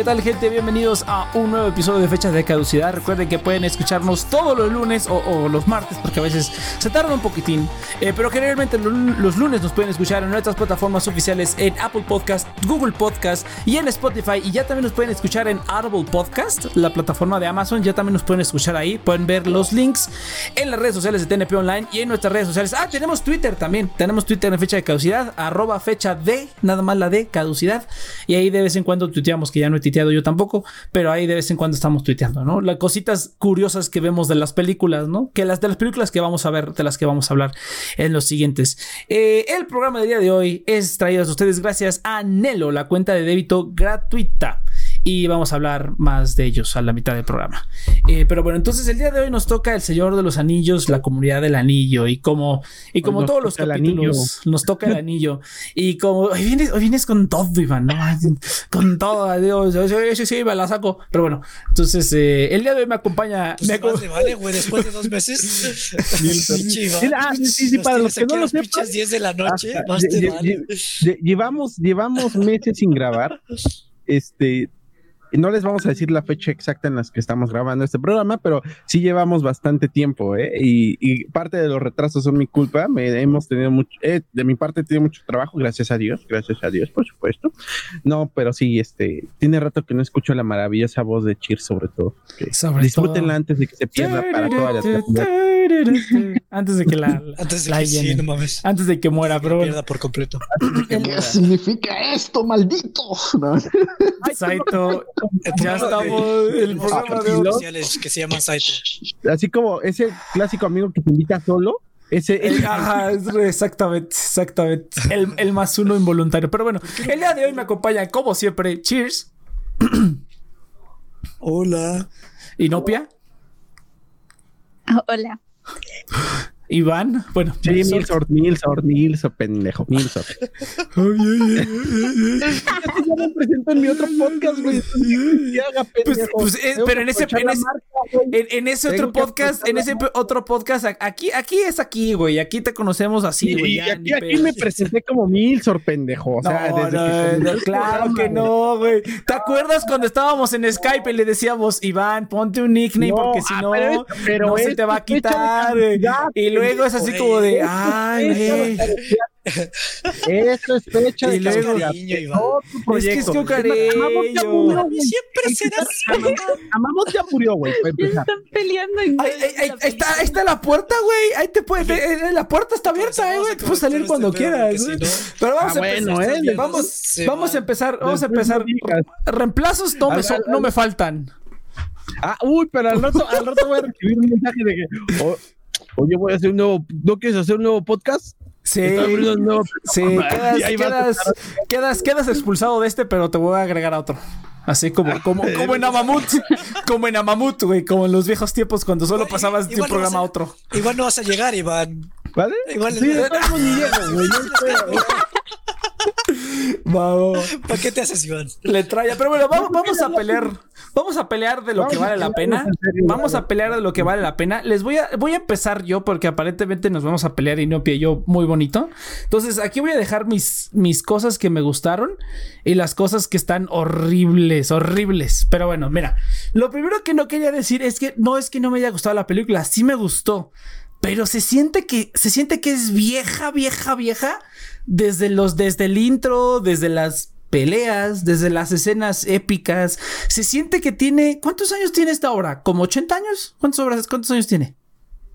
¿Qué tal gente? Bienvenidos a un nuevo episodio de Fechas de Caducidad. Recuerden que pueden escucharnos todos los lunes o, los martes porque a veces se tarda un poquitín. Eh, pero generalmente los lunes nos pueden escuchar en nuestras plataformas oficiales en Apple Podcast, Google Podcast y en Spotify. Y ya también nos pueden escuchar en Audible Podcast, la plataforma de Amazon. Ya también nos pueden escuchar ahí. Pueden ver los links en las redes sociales de TNP Online y en nuestras redes sociales. Ah, tenemos Twitter también. Tenemos Twitter en fecha de caducidad, arroba fecha de, nada más la de caducidad. Y ahí de vez en cuando tuiteamos que ya no he yo tampoco, pero ahí de vez en cuando estamos tuiteando, ¿no? Las cositas curiosas que vemos de las películas, ¿no? Que las de las películas que vamos a ver, de las que vamos a hablar en los siguientes. Eh, el programa del día de hoy es traído a ustedes gracias a Nelo, la cuenta de débito gratuita y vamos a hablar más de ellos a la mitad del programa. Eh, pero bueno, entonces el día de hoy nos toca El Señor de los Anillos, la comunidad del anillo y como, y como todos los capítulos nos toca el anillo y como hoy vienes, hoy vienes con todo, Iván, ¿no? con todo, adiós, sí, sí, me la saco. Pero bueno, entonces eh, el día de hoy me acompaña... Pues me vale, güey, después de dos meses. ah, sí, sí, para los que no lo sepan. 10 de la noche, Llevamos, llevamos meses sin grabar. Este, no les vamos a decir la fecha exacta en la que estamos grabando este programa, pero sí llevamos bastante tiempo, ¿eh? Y, parte de los retrasos son mi culpa. Me, hemos tenido mucho, eh, de mi parte he tenido mucho trabajo, gracias a Dios, gracias a Dios, por supuesto. No, pero sí, este, tiene rato que no escucho la maravillosa voz de Cheer sobre todo. disfrútenla antes de que se pierda para toda la Antes de que la, antes de que, antes de que muera, pero pierda por completo. ¿Qué significa esto, maldito? Saito ya estamos el programa de que se llama Saito. Así como ese clásico amigo que te invita solo. Ese, Ajá, exactamente, exactamente. El, el, más uno involuntario. Pero bueno, el día de hoy me acompaña, como siempre, Cheers. Hola. ¿Inopia? Hola. Iván, bueno. Sí, Milsor, Milsor, Milsor, pendejo, Milsor. ya me presento en mi otro podcast, güey. Pues, pues eh, pero en ese, en ese, en, ese otro podcast, en ese otro podcast, aquí, aquí es aquí, güey. Aquí te conocemos así, güey. Y aquí, aquí me presenté como Milsor, pendejo. O sea, desde que claro que no, güey. ¿Te acuerdas cuando estábamos en Skype y le decíamos, Iván, ponte un nickname porque si ah, no, no se te va a quitar? Y luego es así como de, ay, Eso es fecha de luego, Es que es que cariño. Siempre será así. Amamos ya murió, güey. Están peleando en ahí, está, ahí está la puerta, güey. Ahí te puedes. Eh, la puerta está abierta, eh, güey. Puedes salir cuando este quieras. Pero vamos a empezar. Eh, vamos, vamos a empezar. Vamos a empezar. Reemplazos no me, no me faltan. Ah, uy, pero al rato, al rato voy a recibir un mensaje de que. Oye, voy a hacer un nuevo. ¿No quieres hacer un nuevo podcast? Sí, sí quedas, quedas, quedas, expulsado de este, pero te voy a agregar a otro. Así como, como, como en Amamut, como en Amamut, güey, como en los viejos tiempos cuando solo pasabas de un programa a, otro. Igual no vas a llegar, Iván. ¿Vale? Igual sí, no, llego, güey. Vamos. ¿Para qué te haces, Iván? Le trae. Pero bueno, vamos, vamos a pelear. Vamos a pelear de lo que vale la pena. Vamos a pelear de lo que vale la pena. Les voy a, voy a empezar yo porque aparentemente nos vamos a pelear y no y yo muy bonito. Entonces aquí voy a dejar mis, mis cosas que me gustaron y las cosas que están horribles, horribles. Pero bueno, mira, lo primero que no quería decir es que no es que no me haya gustado la película, sí me gustó. Pero se siente que se siente que es vieja, vieja, vieja desde los, desde el intro, desde las peleas, desde las escenas épicas. Se siente que tiene. ¿Cuántos años tiene esta obra? ¿Como 80 años? ¿Cuántos, obras, cuántos años tiene?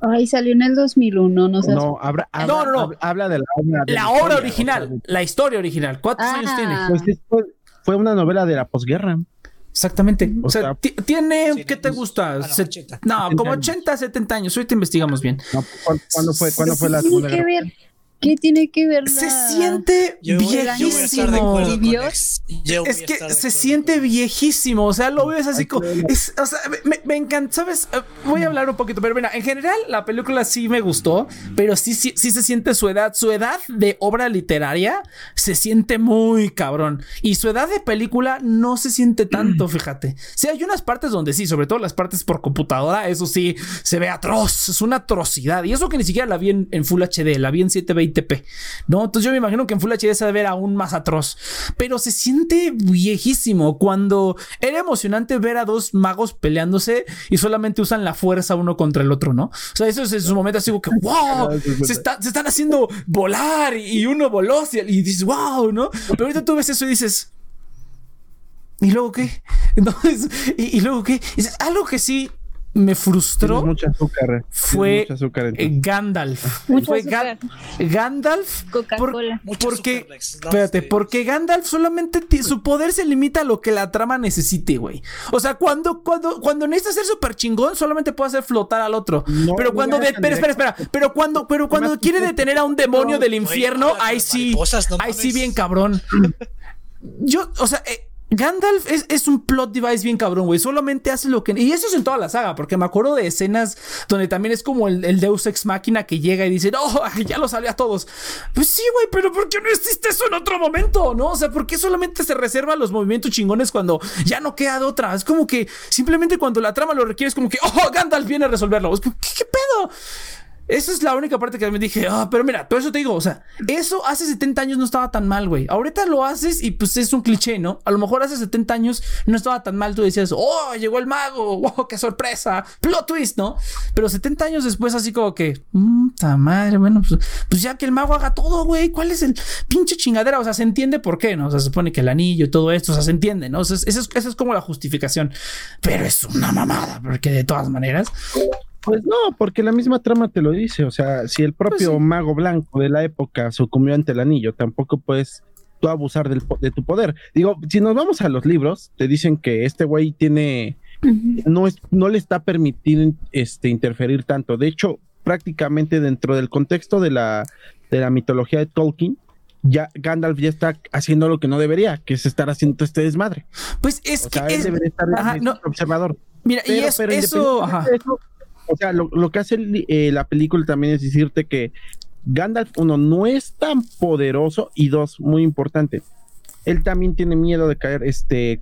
Ay, salió en el 2001, no sé. No, habla, no, no, Habla de la obra. la, obra original, la historia original. ¿Cuántos años tiene? Pues fue, una novela de la posguerra. Exactamente. O, sea, tiene, ¿qué te gusta? no, como 80, 70 años. Ahorita investigamos bien. ¿cuándo, fue, ¿cuándo fue la segunda ¿Qué tiene que ver Se siente viejísimo. Es que se siente viejísimo. O sea, lo ves así como. o sea, me, encanta. ¿Sabes? Eh, voy a hablar un poquito. Pero mira, en general, la película sí me gustó. Pero sí, sí, sí se siente su edad. Su edad de obra literaria se siente muy cabrón. Y su edad de película no se siente tanto, fíjate. Sí, hay unas partes donde sí, sobre todo las partes por computadora. Eso sí, se ve atroz. Es una atrocidad. Y eso que ni siquiera la vi en, en Full HD, la vi en 720 1080p, ¿no? Entonces yo me imagino que en Full HD se debe ver aún más atroz, pero se siente viejísimo cuando era emocionante ver a dos magos peleándose y solamente usan la fuerza uno contra el otro, ¿no? O sea, eso es en su momento así como que, wow, se, está- se están haciendo volar y, uno voló y dices, wow, ¿no? Pero ahorita tú ves eso y dices, ¿y luego qué? Entonces, ¿y, y luego qué? Y dices, algo que sí me frustró mucho azúcar. tienes fue mucho azúcar eh, Gandalf. Mucho fue azúcar. Ga- Gandalf. por- Coca-Cola. Mucho porque, espérate, porque Gandalf solamente su poder se limita a lo que la trama necesite, güey. O sea, cuando, cuando, cuando necesita ser súper chingón, solamente puede hacer flotar al otro. No, pero cuando, de- espera, espera, espera. Pero cuando, pero cuando quiere detener a un demonio del infierno, ahí sí, no ahí sí bien cabrón. Yo, o sea, eh, Gandalf es, un plot device bien cabrón, güey. Solamente hace lo que. Y eso es en toda la saga, porque me acuerdo de escenas donde también es como el, Deus Ex Máquina que llega y dice, no, ya lo salió a todos. Pues sí, güey, pero ¿por qué no existe eso en otro momento? ¿No? O sea, ¿por qué solamente se reserva los movimientos chingones cuando ya no queda de otra? Es como que simplemente cuando la trama lo requiere, es como que, oh, Gandalf viene a resolverlo. Es como, ¿Qué, qué pedo? Esa es la única parte que me dije, ah, pero mira, por eso te digo, o sea, eso hace 70 años no estaba tan mal, güey. Ahorita lo haces y pues es un cliché, ¿no? A lo mejor hace 70 años no estaba tan mal, tú decías, oh, llegó el mago, wow, qué sorpresa, plot twist, ¿no? Pero 70 años después así como que, puta madre, bueno, pues, pues ya que el mago haga todo, güey, ¿cuál es el pinche chingadera? O sea, se entiende por qué, ¿no? O sea, se supone que el anillo y todo esto, o sea, se entiende, ¿no? O sea, es como la justificación, pero es una mamada, porque de todas maneras... Pues no, porque la misma trama te lo dice. O sea, si el propio Pues sí. mago blanco de la época sucumbió ante el anillo, tampoco puedes tú abusar del de tu poder. Digo, si nos vamos a los libros, te dicen que este güey tiene, no, es, no le está permitido este, interferir tanto. De hecho, prácticamente dentro del contexto de la, de la mitología de Tolkien, ya Gandalf ya está haciendo lo que no debería, que es estar haciendo este desmadre. Pues es O que sea, él es- debería estar Ajá, no. observador. Mira, y Pero, es- pero eso, independientemente ajá. de eso, o sea, lo, lo que hace el- eh, la película también es decirte que Gandalf, uno, no es tan poderoso y dos, muy importante, él también tiene miedo de caer, este,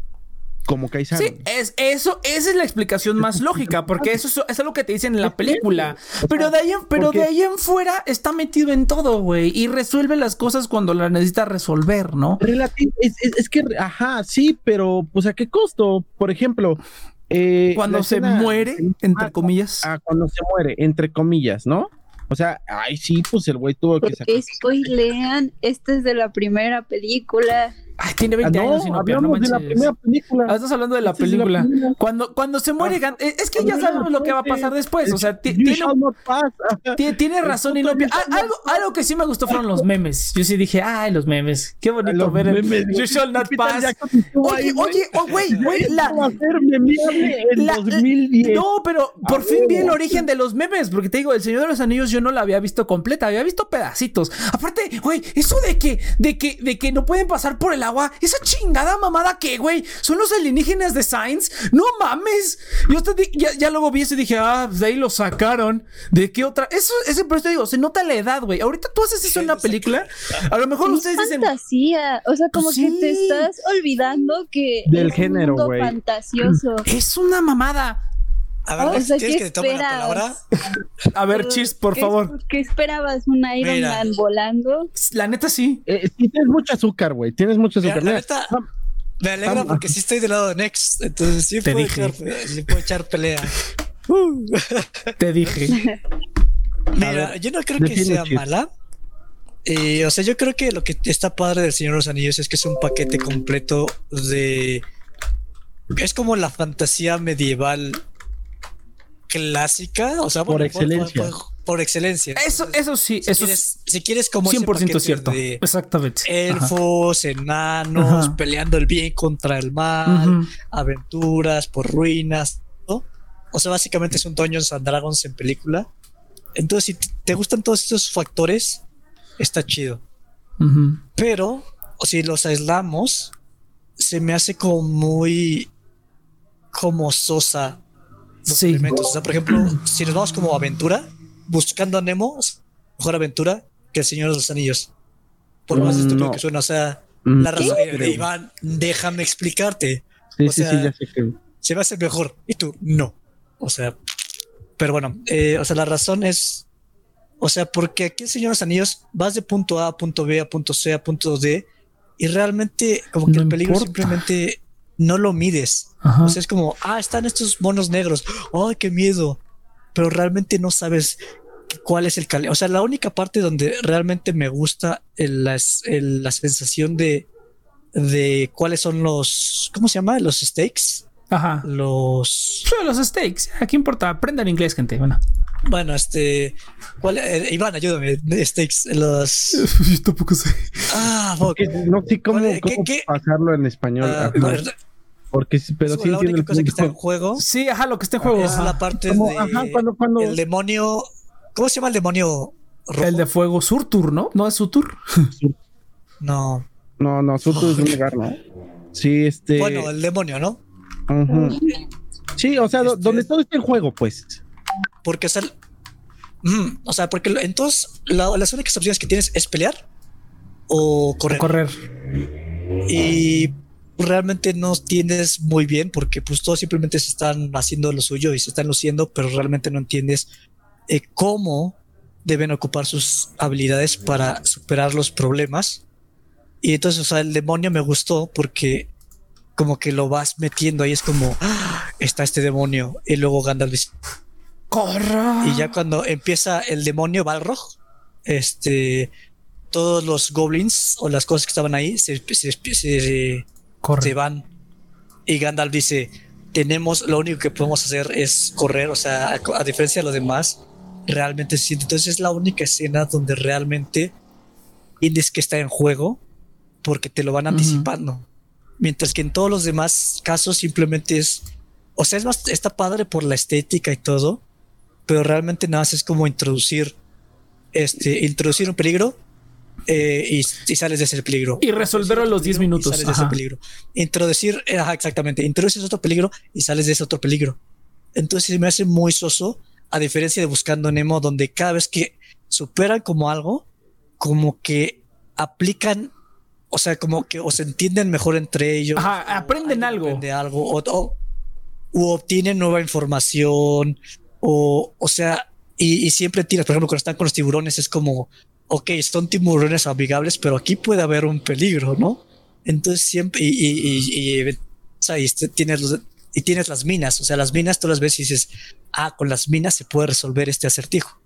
como Kaiser. Sí, es eso, esa es la explicación más lógica, porque eso es, es lo que te dicen en la película. Pero de ahí, en- pero de ahí en fuera está metido en todo, güey, y resuelve las cosas cuando las necesita resolver, ¿no? Relati- es, es- es que, ajá, sí, pero pues a qué costo, por ejemplo, eh, Cuando se escena- muere, entre Ah, comillas. ah, cuando se muere, entre comillas, ¿no? O sea, ay, sí, pues el güey tuvo que ¿Por sacar. spoilean? Este es de la primera película. Ay, tiene Ah, 20 no, años y no, pero no hablamos de la manches. primera película. Ah, estás hablando de la película. primera. Cuando, cuando se muere, Gan- eh, es que ya sabemos lo que va a pasar después. O sea, tiene, tiene, razón y no. Ah, algo, algo que sí me gustó fueron los memes. Yo sí dije, ay, los memes. Qué bonito Los ver el You shall not pass. Oye, oye, oh, güey, güey, la, Esto va a ser memeable en la- 2010. No, pero por fin vi el origen de los memes, porque te digo, El Señor de los Anillos yo no la había visto completa, había visto pedacitos. Aparte, güey, eso de que, de que, de que no pueden pasar por el agua, esa chingada mamada que, güey, son los alienígenas de Science, no mames. Yo te di- ya, ya luego vi eso y dije, ah, de ahí lo sacaron. ¿De qué otra? Eso, ese por eso te digo, se nota la edad, güey. Ahorita tú haces eso en una película, a lo mejor Es ustedes dicen, fantasía. O sea, como Pues que sí. te estás olvidando que Del es género, güey. fantasioso. es una mamada. A ver, O Lex, sea, ¿quieres ¿qué que te tome la palabra? A ver, Cheers, por ¿Qué- favor. ¿Qué esperabas? ¿Un Iron Mira. Man volando? La neta sí. Eh, sí, tienes mucho azúcar, güey. Tienes mucho Mira, azúcar. la neta, me alegra Vamos. porque sí estoy del lado de Next. Entonces sí Te puedo, dije. echar, sí puedo echar pelea. Uh. Te dije. Mira, ver, yo no creo que sea Chip. mala. Eh, o sea, yo creo que lo que está padre del Señor de los Anillos es que es un paquete completo de. Es como la fantasía medieval clásica, o sea, Por bueno, excelencia. Por, por excelencia. Eso, eso sí, si, eso quieres, es si quieres como ese 100% paquete cierto. de Exactamente. Ajá. elfos, enanos, Ajá. peleando el bien contra el mal, aventuras por ruinas, ¿no? O sea, básicamente es un Dungeons and Dragons en película. Entonces, si te gustan todos estos factores, está chido. Pero, o si los aislamos, se me hace como muy como sosa los Sí. elementos. O sea, por ejemplo, si nos vamos como aventura, buscando a Nemo, mejor aventura que el Señor de los Anillos. Por más Mm, estúpido no. que suena, o sea, mm, la razón, sí, eh. Iván, déjame explicarte. Sí, o sí, sí, sea, ya sé que. Se me hace mejor y tú no. O sea, pero bueno, eh, o sea, la razón es, O sea, porque aquí en Señor de los Anillos vas de punto A a punto B a punto C a punto D y realmente como que No el peligro importa. simplemente no lo mides. Ajá. O sea, es como, ah, están estos monos negros. ¡Ay, qué miedo! Pero realmente no sabes cuál es el cali. O sea, la única parte donde realmente me gusta el- las- el- la sensación de, de cuáles son los, ¿cómo se llama? Los stakes. Ajá. Los, los stakes. Aquí importa. Aprendan inglés, gente. Bueno. bueno, este, ¿cuál? eh, Iván, ayúdame. Stakes, los, Yo tampoco sé. ah. Que no sé cómo, ¿Cuál- qué- cómo qué? pasarlo en español. Ah, porque sí, pero sí la única el cosa que está en juego Sí, ajá, lo que está en juego. es ajá. la parte Como, de ajá, cuando, cuando, el demonio. ¿Cómo se llama el demonio rojo? El de fuego Surtur, ¿no? No es Surtur. No. no, no, Soto es un lugar, ¿no? Sí, este. Bueno, el demonio, ¿no? Sí, o sea, Este- donde todo está en juego, pues. Porque es el. Mm, o sea, porque lo- entonces la- las únicas opciones que tienes es pelear o correr. Correr. Y realmente no tienes muy bien porque pues todos simplemente se están haciendo lo suyo y se están luciendo, pero realmente no entiendes eh, cómo deben ocupar sus habilidades para superar los problemas. Y entonces, o sea, el demonio me gustó porque como que lo vas metiendo ahí, es como, "Ah, está este demonio. Y luego Gandalf dice, Corra. y ya cuando empieza el demonio Balrog, este, todos los goblins o las cosas que estaban ahí se, se- se- Corre. se van. Y Gandalf dice, tenemos, lo único que podemos hacer es correr, o sea, a, a diferencia de los demás, realmente se siente. Entonces es la única escena donde realmente entiendes que está en juego porque te lo van anticipando. Mientras que en todos los demás casos simplemente es, o sea, es más, está padre por la estética y todo, pero realmente nada más es como introducir, este, introducir un peligro eh, y, y sales de ese peligro. Y resolverlo a los 10 Peligro y minutos. sales de ese peligro. Introducir, eh, ajá, exactamente, introduces otro peligro y sales de ese otro peligro. Entonces me hace muy soso, a diferencia de Buscando Nemo, donde cada vez que superan como algo, como que aplican, o sea, como que o se entienden mejor entre ellos. Ajá, o aprenden algo. aprende algo, o, o- u obtienen nueva información, o, o sea, y, y siempre tiras, por ejemplo, cuando están con los tiburones, es como, ok, son tiburones amigables, pero aquí puede haber un peligro, ¿no? Entonces siempre, y, y, y, y, y este- tienes los- y tienes las minas, o sea, las minas tú las ves y dices, ah, con las minas se puede resolver este acertijo.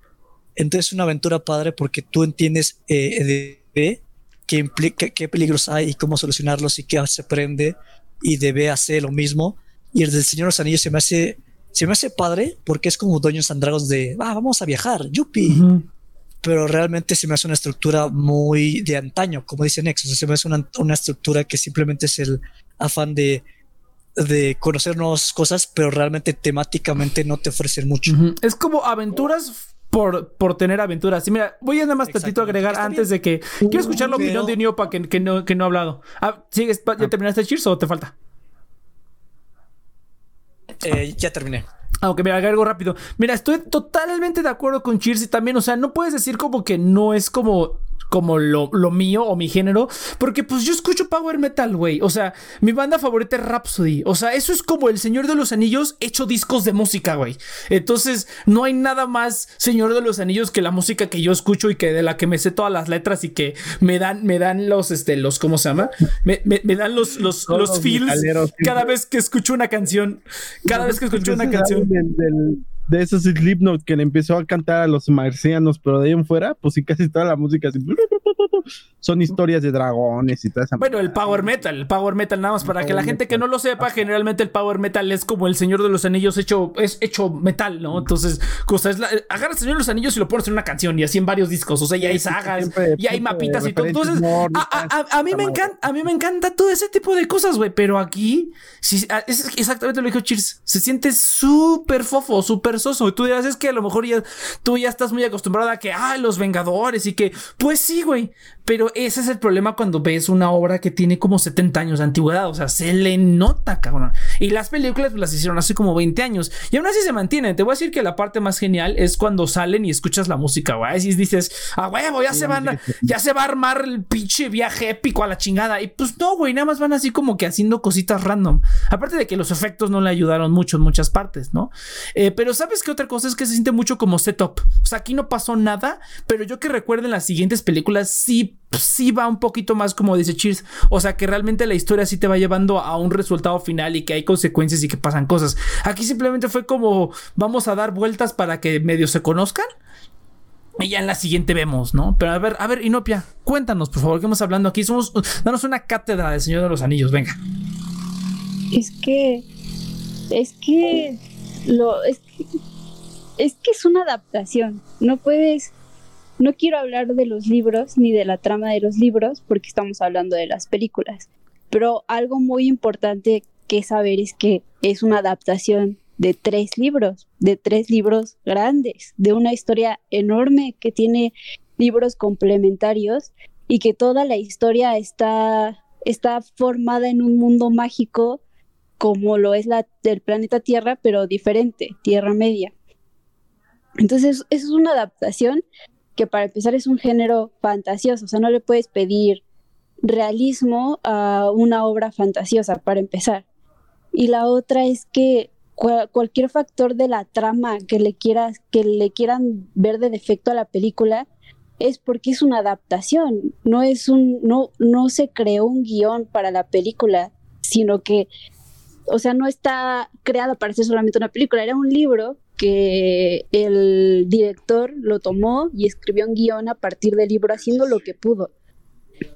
Entonces es una aventura padre porque tú entiendes eh, de, de qué implica, qué peligros hay y cómo solucionarlos y qué se aprende y debe hacer lo mismo. Y el del Señor de los Anillos se me hace, se me hace padre porque es como Dungeons and Dragons de, ah, vamos a viajar, yupi. Ujú. Pero realmente se me hace una estructura muy de antaño, como dice Nexus. Se me hace una, una estructura que simplemente es el afán de, de conocer nuevas cosas, pero realmente temáticamente no te ofrecen mucho. Es como aventuras por, por tener aventuras. Y mira, voy a nada más tantito agregar Está antes de que. Quiero escuchar la Pero- opinión de Niopa que, que, no, que no ha hablado. Ah, ¿sigues? ¿Ya terminaste Cheers o te falta? Eh, ya terminé. Aunque mira, algo rápido. Mira, estoy totalmente de acuerdo con Cheers y también, o sea, no puedes decir como que no es como como lo, lo mío o mi género, porque pues yo escucho power metal, güey. O sea, mi banda favorita es Rhapsody. O sea, eso es como el Señor de los Anillos hecho discos de música, güey. Entonces, no hay nada más Señor de los Anillos que la música que yo escucho y que de la que me sé todas las letras y que me dan, me dan los, este, los, ¿cómo se llama? Me, me- me dan los, los, los feels cada vez que escucho una canción. Cada vez que escucho una canción. del- del- de esos Slipknot que le empezó a cantar a los marcianos, pero de ahí en fuera, pues sí, casi toda la música así, son historias de dragones y toda esa Bueno, el power metal, el power metal, nada más para que la gente que no lo sepa, generalmente el power metal es como el Señor de los Anillos hecho, es hecho metal, ¿no? Entonces, cosa es la, agarra el Señor de los Anillos y lo pones en una canción y así en varios discos, o sea, ya hay sagas, Siempre- y hay mapitas y todo. Entonces, a, a- a- a mí me encanta, a mí me encanta todo ese tipo de cosas, güey, pero aquí, sí, ah, es exactamente lo que dijo Cheers, se siente súper fofo, súper soso, y tú dirás, es que a lo mejor ya, tú ya estás muy acostumbrado a que, ah, los Vengadores y que, pues Pues sí, güey. Pero ese es el problema cuando ves una obra que tiene como 70 años de antigüedad. O sea, se le nota, cabrón. Y las películas las hicieron hace como 20 años. Y aún así se mantienen. Te voy a decir que la parte más genial es cuando salen y escuchas la música, güey. Y dices, ah, huevo, ya se van, a, ya se va a armar el pinche viaje épico a la chingada. Y pues no, güey, nada más van así como que haciendo cositas random. Aparte de que los efectos no le ayudaron mucho en muchas partes, ¿no? Eh, pero sabes que otra cosa es que se siente mucho como setup. O sea, aquí no pasó nada, pero yo que recuerden las siguientes películas sí, sí va un poquito más como dice Cheers. O sea, que realmente la historia sí te va llevando a un resultado final y que hay consecuencias y que pasan cosas. Aquí simplemente fue como vamos a dar vueltas para que medio se conozcan. Y ya en la siguiente vemos, ¿no? Pero a ver, a ver, Inopia, cuéntanos, por favor, ¿qué estamos hablando aquí? Somos, danos una cátedra del Señor de los Anillos, venga. Es que, es que, lo, es es que es una adaptación. No puedes, no quiero hablar de los libros ni de la trama de los libros porque estamos hablando de las películas. Pero algo muy importante que saber es que es una adaptación de tres libros, de tres libros grandes, de una historia enorme que tiene libros complementarios y que toda la historia está, está formada en un mundo mágico como lo es la del planeta Tierra, pero diferente, Tierra Media. Entonces, es una adaptación que para empezar es un género fantasioso, o sea, no le puedes pedir realismo a una obra fantasiosa para empezar. Y la otra es que cualquier factor de la trama que le quieras que le quieran ver de defecto a la película es porque es una adaptación, no es un no no se creó un guion para la película, sino que o sea, no está creada para ser solamente una película, era un libro que el director lo tomó y escribió un guion a partir del libro haciendo lo que pudo.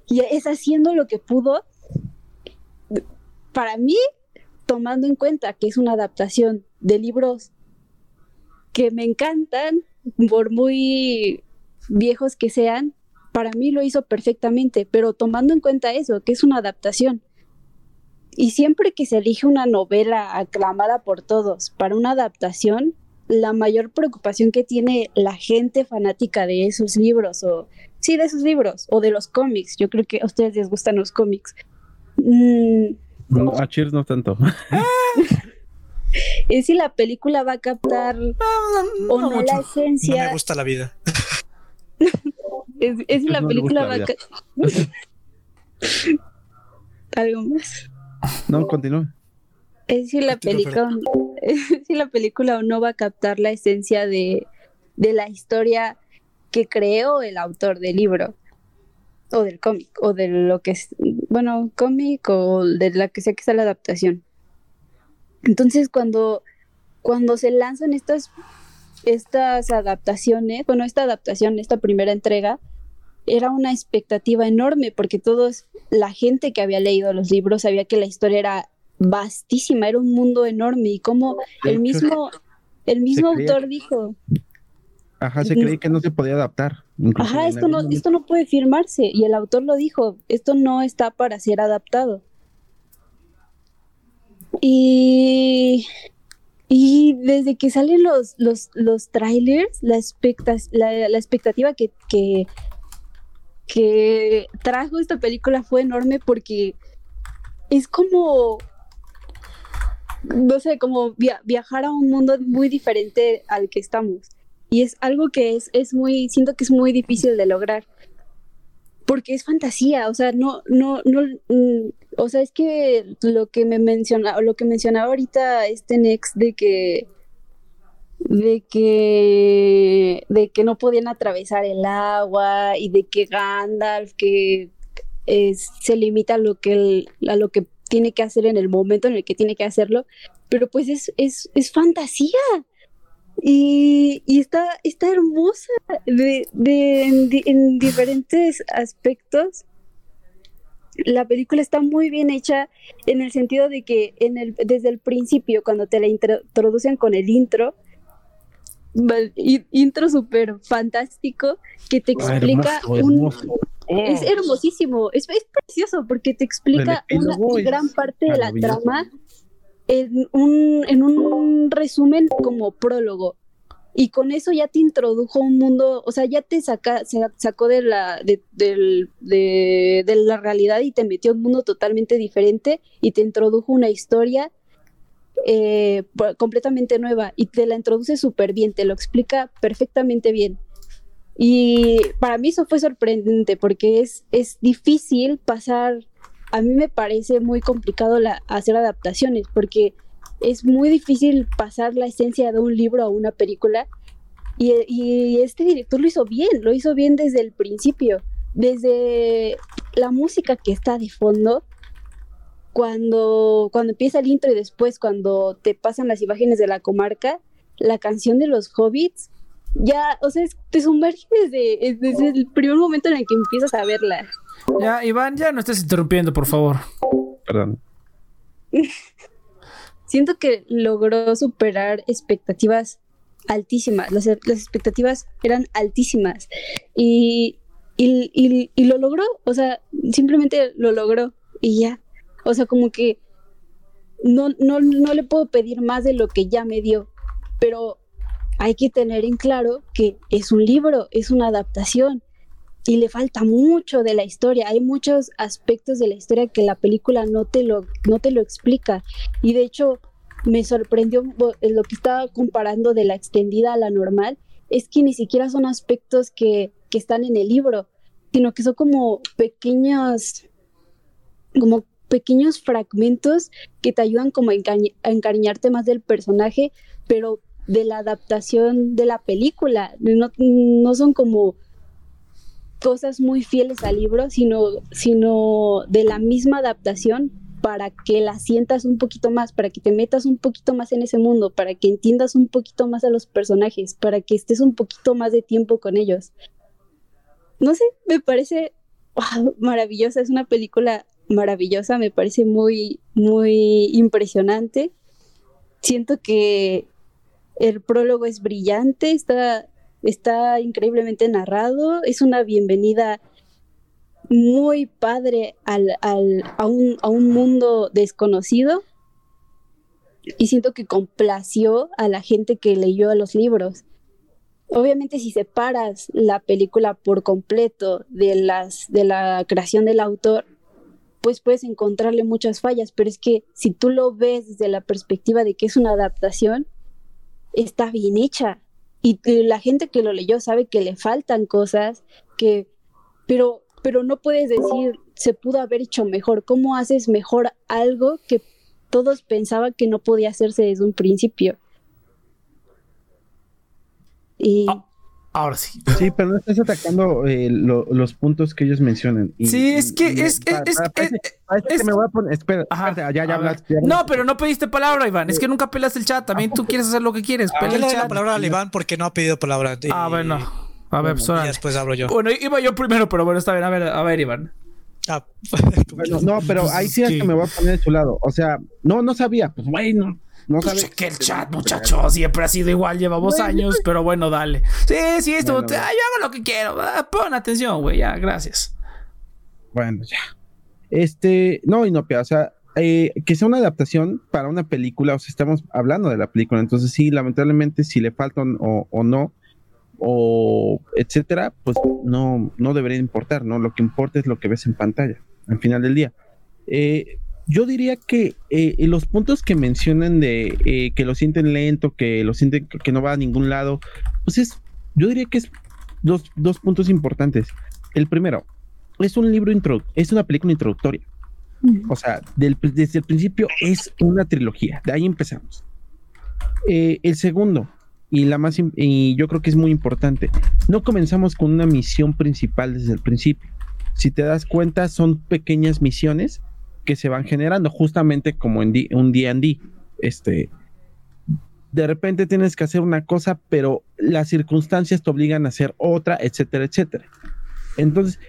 Y es haciendo lo que pudo, para mí, tomando en cuenta que es una adaptación de libros que me encantan, por muy viejos que sean, para mí lo hizo perfectamente, pero tomando en cuenta eso, que es una adaptación. Y siempre que se elige una novela aclamada por todos para una adaptación, la mayor preocupación que tiene la gente fanática de esos libros o sí de esos libros o de los cómics. Yo creo que a ustedes les gustan los cómics. Mm, a Cheers no tanto. Es si la película va a captar o no, la esencia no me gusta la vida. Es, si la película va a algo más no continúa. Es si la película si la película no va a captar la esencia de, la historia que creó el autor del libro o del cómic o de lo que es bueno cómic o de la que sea que sea la adaptación. Entonces cuando cuando se lanzan estas estas adaptaciones bueno esta adaptación esta primera entrega era una expectativa enorme porque todos la gente que había leído los libros sabía que la historia era vastísima, era un mundo enorme y como el mismo, el mismo autor dijo. Ajá, se creía que no se podía adaptar. Ajá, esto no, esto no puede firmarse y el autor lo dijo, esto no está para ser adaptado. Y, y desde que salen los, los, los trailers, la, la, expectativa que, que, que trajo esta película fue enorme porque es como no sé, como viajar a un mundo muy diferente al que estamos. Y es algo que es, es muy, siento que es muy difícil de lograr. Porque es fantasía, o sea, no, no, no, mm, o sea, es que lo que me menciona, lo que mencionaba ahorita este Nex de que, de que, de que no podían atravesar el agua y de que Gandalf, que se limita a lo que, a lo que tiene que hacer en el momento en el que tiene que hacerlo, pero pues es, es, es fantasía. Y, y, está, está hermosa de, de, en, diferentes aspectos. La película está muy bien hecha en el sentido de que en el, desde el principio, cuando te la introducen con el intro, intro súper fantástico, que te explica un, es hermosísimo, es, precioso porque te explica una gran parte de la trama en un, en un resumen como prólogo. y con eso ya te introdujo un mundo, o sea, ya te saca, se sacó de la, de, de, la realidad y te metió en un mundo totalmente diferente y te introdujo una historia eh, completamente nueva y te la introduce súper bien, te lo explica perfectamente bien. Y para mí eso fue sorprendente porque es, es difícil pasar, a mí me parece muy complicado hacer adaptaciones porque es muy difícil pasar la esencia de un libro a una película. Y, este director lo hizo bien, lo hizo bien desde el principio, desde la música que está de fondo, cuando, cuando empieza el intro y después cuando te pasan las imágenes de la comarca, la canción de los hobbits, ya, o sea, te sumerges desde, desde el primer momento en el que empiezas a verla. Ya, Iván, ya no estés interrumpiendo, por favor. Perdón. siento que logró superar expectativas altísimas. Las, expectativas eran altísimas. Y, y, lo logró. O sea, simplemente lo logró. Y ya. O sea, como que no, no, no le puedo pedir más de lo que ya me dio. Pero hay que tener en claro que es un libro, es una adaptación y le falta mucho de la historia. Hay muchos aspectos de la historia que la película no te lo, no te lo explica. Y de hecho, me sorprendió lo que estaba comparando de la extendida a la normal, es que ni siquiera son aspectos que, que están en el libro, sino que son como pequeños, como pequeños fragmentos que te ayudan como a, encariñarte más del personaje, pero de la adaptación de la película. No, no son como cosas muy fieles al libro, sino, sino de la misma adaptación para que la sientas un poquito más, para que te metas un poquito más en ese mundo, para que entiendas un poquito más a los personajes, para que estés un poquito más de tiempo con ellos. No sé, me parece maravillosa, es una película maravillosa, me parece muy, muy impresionante. Siento que el prólogo es brillante, está Está increíblemente narrado, es una bienvenida muy padre al, al, a, un, a un mundo desconocido y siento que complació a la gente que leyó los libros. Obviamente si separas la película por completo de, las, de la creación del autor, pues puedes encontrarle muchas fallas, pero es que si tú lo ves desde la perspectiva de que es una adaptación, está bien hecha y la gente que lo leyó sabe que le faltan cosas, que, pero, pero no puedes decir se pudo haber hecho mejor. ¿Cómo haces mejor algo que todos pensaban que no podía hacerse desde un principio? Y, ah, Ahora sí. Sí, pero no estás atacando eh, los puntos que ellos mencionan. sí, es que es, que me voy a poner. Espera, ya, ya, hablaste, No, pero no pediste palabra, Iván. Es que nunca pelas el chat. También tú quieres hacer lo que quieres. Pela el chat. la palabra al Iván porque no ha pedido palabra. Ah, bueno. A ver, pues después hablo yo. Bueno, iba yo primero, pero bueno, está bien. A ver, a ver, Iván. Ah, no, pero ahí sí es que me voy a poner de su lado. O sea, no, no sabía. Pues, güey, no pues que el chat, muchachos, siempre ha sido igual, llevamos años, pero bueno, dale. Sí, sí, esto, yo hago lo que quiero. Pon atención, güey, ya, gracias. Bueno, ya. Este, no, Inopia, o sea, eh, que sea una adaptación para una película, o sea, estamos hablando de la película, entonces sí, lamentablemente, si le faltan o, o no, o etcétera, pues no, no debería importar, ¿no? Lo que importa es lo que ves en pantalla, al final del día. Eh, yo diría que eh, los puntos que mencionan de eh, que lo sienten lento, que lo sienten que no va a ningún lado, pues es, yo diría que es dos, dos puntos importantes. El primero, es un libro intro, es una película introductoria. O sea, desde el principio es una trilogía, de ahí empezamos. Eh, el segundo, y la más y yo creo que es muy importante, no comenzamos con una misión principal desde el principio. Si te das cuenta, son pequeñas misiones que se van generando, justamente como en un D&D. Este, de repente tienes que hacer una cosa, pero las circunstancias te obligan a hacer otra, etcétera, etcétera. Entonces,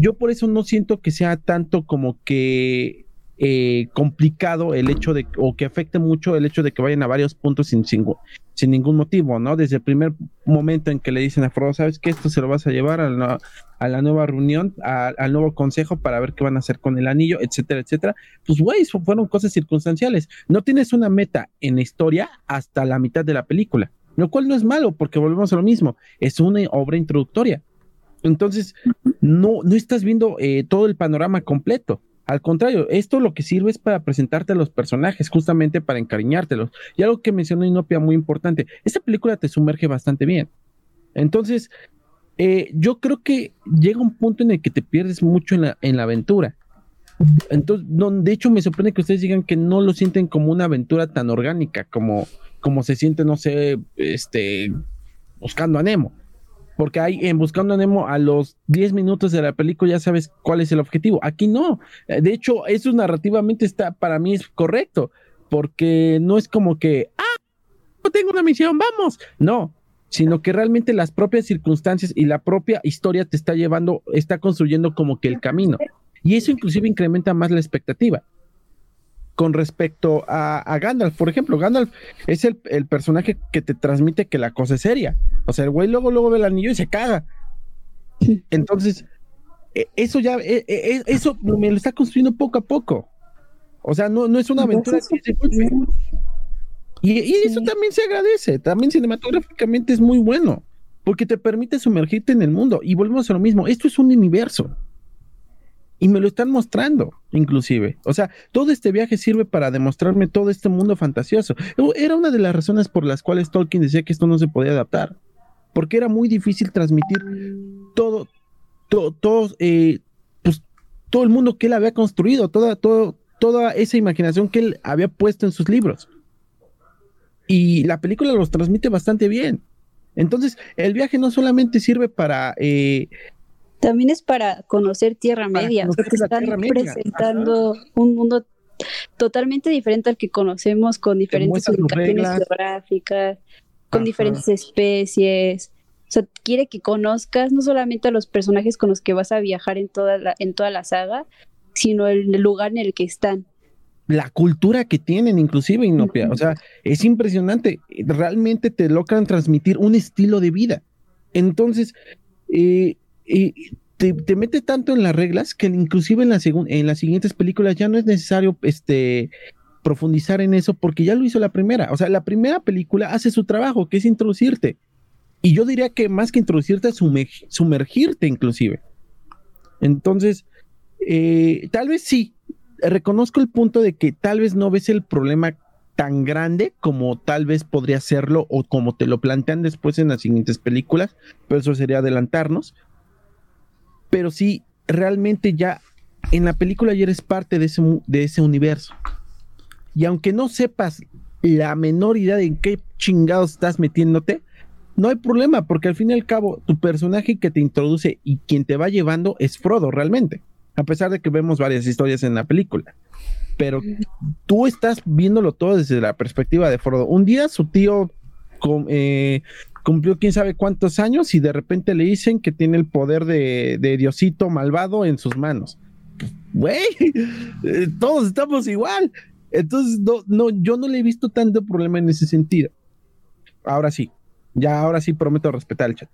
yo por eso no siento que sea tanto como que eh, complicado el hecho de, o que afecte mucho el hecho de que vayan a varios puntos sin, sin, sin ningún motivo, ¿no? Desde el primer momento en que le dicen a Frodo, ¿sabes qué? Esto se lo vas a llevar a la, a la nueva reunión, al nuevo consejo para ver qué van a hacer con el anillo, etcétera, etcétera. Pues, güey, fueron cosas circunstanciales. No tienes una meta en la historia hasta la mitad de la película. lo cual no es malo porque volvemos a lo mismo, es una obra introductoria. Entonces, no, no estás viendo eh, todo el panorama completo. Al contrario, esto lo que sirve es para presentarte a los personajes, justamente para encariñártelos. Y algo que mencionó Inopia muy importante, esta película te sumerge bastante bien. Entonces, eh, yo creo que llega un punto en el que te pierdes mucho en la, en la aventura. Entonces, no, de hecho, me sorprende que ustedes digan que no lo sienten como una aventura tan orgánica como, como se siente, no sé, este, buscando a Nemo. Porque hay en Buscando a Nemo a los 10 minutos de la película ya sabes cuál es el objetivo. Aquí no. Eh, de hecho, eso narrativamente está, para mí es correcto. Porque no es como que, ah, tengo una misión, vamos. No, sino que realmente las propias circunstancias y la propia historia te está llevando, está construyendo como que el camino. Y eso inclusive incrementa más la expectativa. Con respecto a, Gandalf, por ejemplo, Gandalf es el, personaje que te transmite que la cosa es seria. O sea, el güey luego, luego ve el anillo y se caga. Entonces, e, eso ya, e, e, eso me lo está construyendo poco a poco. O sea, no, no es una aventura y, y eso también se agradece, también cinematográficamente es muy bueno, porque te permite sumergirte en el mundo. Y volvemos a lo mismo, esto es un universo. Y me lo están mostrando, inclusive. O sea, todo este viaje sirve para demostrarme todo este mundo fantasioso. Era una de las razones por las cuales Tolkien decía que esto no se podía adaptar. Porque era muy difícil transmitir todo, todo, eh, pues, todo el mundo que él había construido, toda, todo, toda esa imaginación que él había puesto en sus libros. Y la película los transmite bastante bien. Entonces, el viaje no solamente sirve para eh, también es para conocer Tierra Media, porque están presentando un mundo totalmente diferente al que conocemos con diferentes ubicaciones geográficas, con diferentes especies. O sea, quiere que conozcas no solamente a los personajes con los que vas a viajar en toda la, en toda la saga, sino el, lugar en el que están. La cultura que tienen, inclusive, Inopia. O sea, es impresionante. Realmente te logran transmitir un estilo de vida. Entonces, eh, y te, te, mete tanto en las reglas que inclusive en, la en las siguientes películas ya no es necesario este, profundizar en eso porque ya lo hizo la primera. O sea, la primera película hace su trabajo, que es introducirte. Y yo diría que más que introducirte, sumergirte inclusive. Entonces, eh, tal vez sí, reconozco el punto de que tal vez no ves el problema tan grande como tal vez podría serlo o como te lo plantean después en las siguientes películas, pero eso sería adelantarnos pero sí, realmente ya en la película ya eres parte de ese, de ese universo. Y aunque no sepas la menor idea de en qué chingados estás metiéndote, no hay problema, porque al fin y al cabo, tu personaje que te introduce y quien te va llevando es Frodo realmente, a pesar de que vemos varias historias en la película. Pero tú estás viéndolo todo desde la perspectiva de Frodo. Un día su tío eh, cumplió quién sabe cuántos años y de repente le dicen que tiene el poder de, Diosito malvado en sus manos. Güey, eh, todos estamos igual. Entonces, no, no, yo no le he visto tanto problema en ese sentido. Ahora sí, ya ahora sí prometo respetar el chat.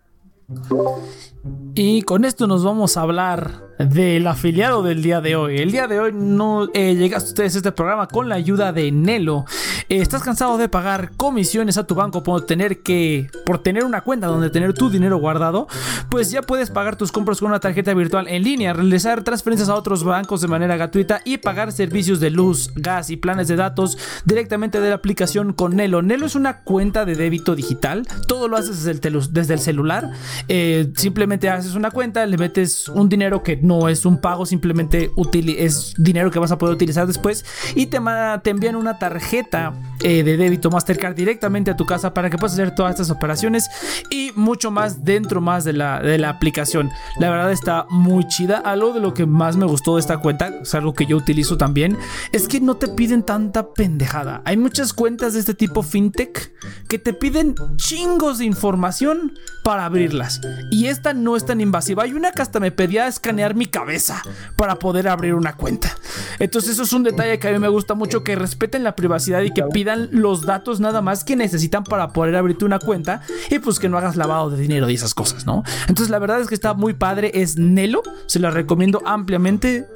Y con esto nos vamos a hablar del afiliado del día de hoy. El día de hoy no eh, llegaste ustedes a este programa con la ayuda de Nelo. ¿Estás cansado de pagar comisiones a tu banco por tener que por tener una cuenta donde tener tu dinero guardado? Pues ya puedes pagar tus compras con una tarjeta virtual en línea, realizar transferencias a otros bancos de manera gratuita y pagar servicios de luz, gas y planes de datos directamente de la aplicación con Nelo. Nelo es una cuenta de débito digital. Todo lo haces desde el celular. Eh, simplemente haces una cuenta, le metes un dinero que no es un pago, simplemente es dinero que vas a poder utilizar después y te, te envían una tarjeta eh, de débito Mastercard directamente a tu casa para que puedas hacer todas estas operaciones y mucho más dentro más de la, de la aplicación. La verdad está muy chida. Algo de lo que más me gustó de esta cuenta, es algo que yo utilizo también, es que no te piden tanta pendejada. Hay muchas cuentas de este tipo fintech que te piden chingos de información para abrirla. Y esta no es tan invasiva. Hay una que hasta me pedía escanear mi cabeza para poder abrir una cuenta. Entonces eso es un detalle que a mí me gusta mucho, que respeten la privacidad y que pidan los datos nada más que necesitan para poder abrirte una cuenta y pues que no hagas lavado de dinero y esas cosas, ¿no? Entonces la verdad es que está muy padre, es Nelo, se la recomiendo ampliamente,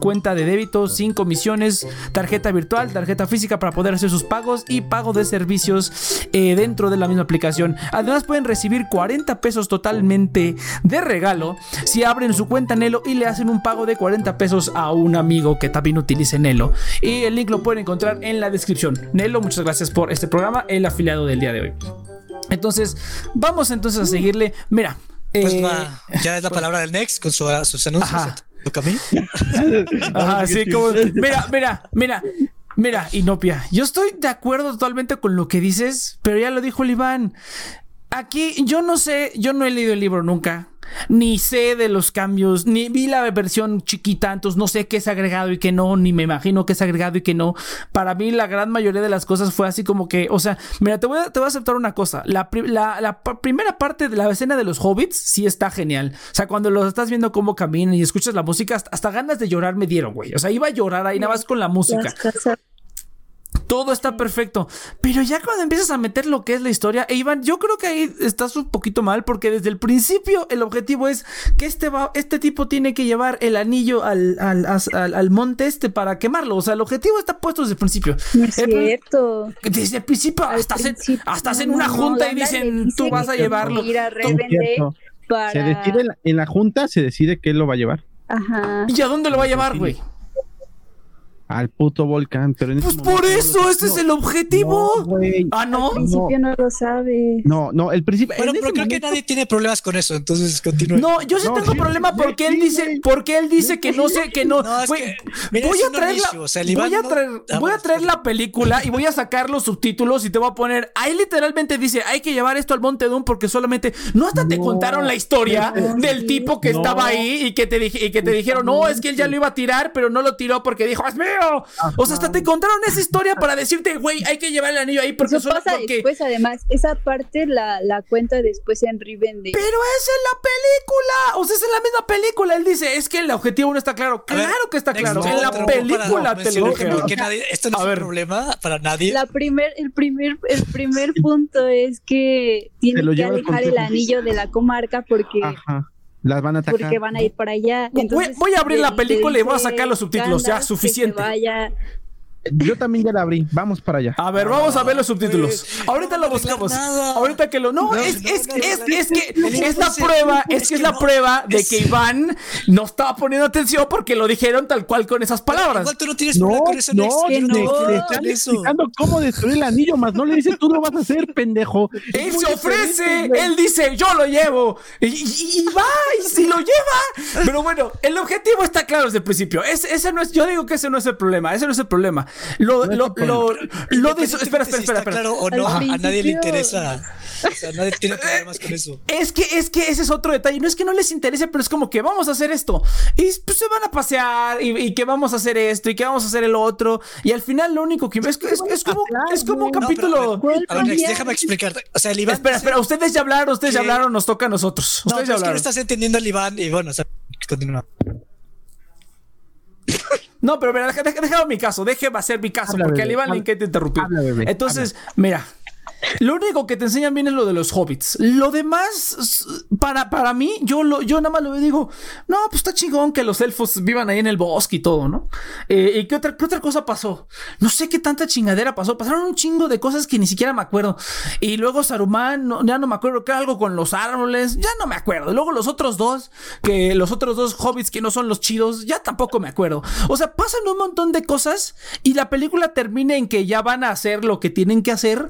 cuenta de débito, sin comisiones, tarjeta virtual, tarjeta física para poder hacer sus pagos y pago de servicios eh, dentro de la misma aplicación. Además pueden recibir 40 pesos totalmente de regalo si abren su cuenta Nelo y le hacen un pago de 40 pesos a un amigo que también utilice Nelo. Y el link lo pueden encontrar en la descripción. Nelo, muchas gracias por este programa, el afiliado del día de hoy. Entonces, vamos entonces a seguirle. Mira. Pues eh, va, ya es la palabra del Next con su- sus anuncios. Ajá. ¿Toca a mí? Ajá, sí, como. Mira, mira, mira. Mira, Inopia, yo estoy de acuerdo totalmente con lo que dices, pero ya lo dijo el Iván. Aquí yo no sé, yo no he leído el libro nunca, ni sé de los cambios, ni vi la versión chiquita, entonces no sé qué es agregado y qué no, ni me imagino qué es agregado y qué no. Para mí la gran mayoría de las cosas fue así como que, o sea, mira, te voy a, aceptar una cosa, la, la- la primera parte de la escena de los hobbits sí está genial. O sea, cuando los estás viendo cómo caminan y escuchas la música, hasta, ganas de llorar me dieron, güey. O sea, iba a llorar ahí nada más con la música. Todo está perfecto. Pero ya cuando empiezas a meter lo que es la historia, e Iván, yo creo que ahí estás un poquito mal porque desde el principio el objetivo es que este, va, este tipo tiene que llevar el anillo al, al, al- al monte este para quemarlo. O sea, el objetivo está puesto desde el principio. No es El cierto. Desde el principio estás, en, una no, junta y dicen, dice tú vas a llevarlo. para. Se decide en la, en la junta, se decide que él lo va a llevar Ajá. ¿Y a dónde lo va a llevar, güey? Al puto volcán. Pero en ese Pues momento por no eso, sabe. ese es el objetivo. No. Ah, no. Al principio no, lo sabes. No, no, el principio. Bueno, pero creo que nadie tiene problemas con eso, entonces continúe. No, yo sí No, tengo sí, problema sí, porque él dice, porque él dice que no sé, que no. No, que, voy a un traer la, o sea, voy a no- traer, voy a traer la película y voy a sacar los subtítulos y te voy a poner. Ahí literalmente dice, hay que llevar esto al Monte Doom porque solamente no hasta te No. contaron la historia No, del sí. tipo que No. estaba ahí y que te dije y que te dijeron, no, es que él ya lo iba a tirar, pero no lo tiró porque dijo, es mío. O sea, hasta te contaron esa historia para decirte, güey, hay que llevar el anillo ahí porque Eso solo pasa porque. después, además. Esa parte la, la cuenta después en Rivende. Pero es en la película, o sea, es en la misma película. Él dice, es que el objetivo no está claro. A ver, Claro que está claro. En la película te lo nadie- Esto no A es ver. un problema para nadie. La primer, el primer, el primer punto es que tienen que alejar el anillo de la comarca porque, Ajá. Las van a atacar. porque van a ir para allá. Voy- Entonces, voy a abrir la película y voy a sacar los subtítulos, ya, Gandalf que se suficiente. vaya. Yo también ya la abrí. Vamos para allá. A ver, vamos a ver los subtítulos. pues, Ahorita no lo buscamos. nada. Ahorita que lo. No, No, es, no es, es, es que es la prueba. Es que es la prueba de que Iván no estaba poniendo atención porque lo dijeron tal cual con esas palabras. Tú no tienes No, no, están explicando cómo destruir el anillo, más no le dice tú lo vas a hacer, pendejo. Él se ofrece, él dice, yo lo llevo. Y, va, y si lo lleva. Pero bueno, el objetivo está claro desde el principio. Es, ese no es, yo digo que ese no es el problema. Ese no es el problema. Lo, No lo, lo, lo de- espera, espera, Si está espera, espera. claro o no, a nadie le interesa. O sea, nadie tiene problemas con eso. Es que, es que ese es otro detalle. No es que no les interese, pero es como que vamos a hacer esto. Y pues se van a pasear. Y, y que vamos a hacer esto. Y que vamos a hacer el otro. Y al final lo único que es, es, es como, es como un No, capítulo. a ver, A ver, Cambiar. déjame explicarte. O sea, el Iván. espera, espera. Ustedes ya hablaron, ustedes ya hablaron. Nos toca a nosotros. No, Ustedes pero ya es que no hablaron. estás entendiendo al Iván y bueno, o sea, continúa. No, pero mira, déjame mi caso, déjeme hacer mi caso, Habla, porque al bebé, Iván le habla. encanta interrumpir. Habla, bebé, Entonces, mira, lo único que te enseñan bien es lo de los hobbits. Lo demás, para, para mí, yo, lo, yo nada más lo digo, no, pues está chingón que los elfos vivan ahí en el bosque y todo, ¿no? Eh, ¿Y qué otra, qué otra cosa pasó? No sé qué tanta chingadera pasó. Pasaron un chingo de cosas que ni siquiera me acuerdo. Y luego Saruman, ya no me acuerdo, que algo con los árboles, ya no me acuerdo. Luego los otros dos, que los otros dos hobbits que no son los chidos, ya tampoco me acuerdo. O sea, pasan un montón de cosas y la película termina en que ya van a hacer lo que tienen que hacer,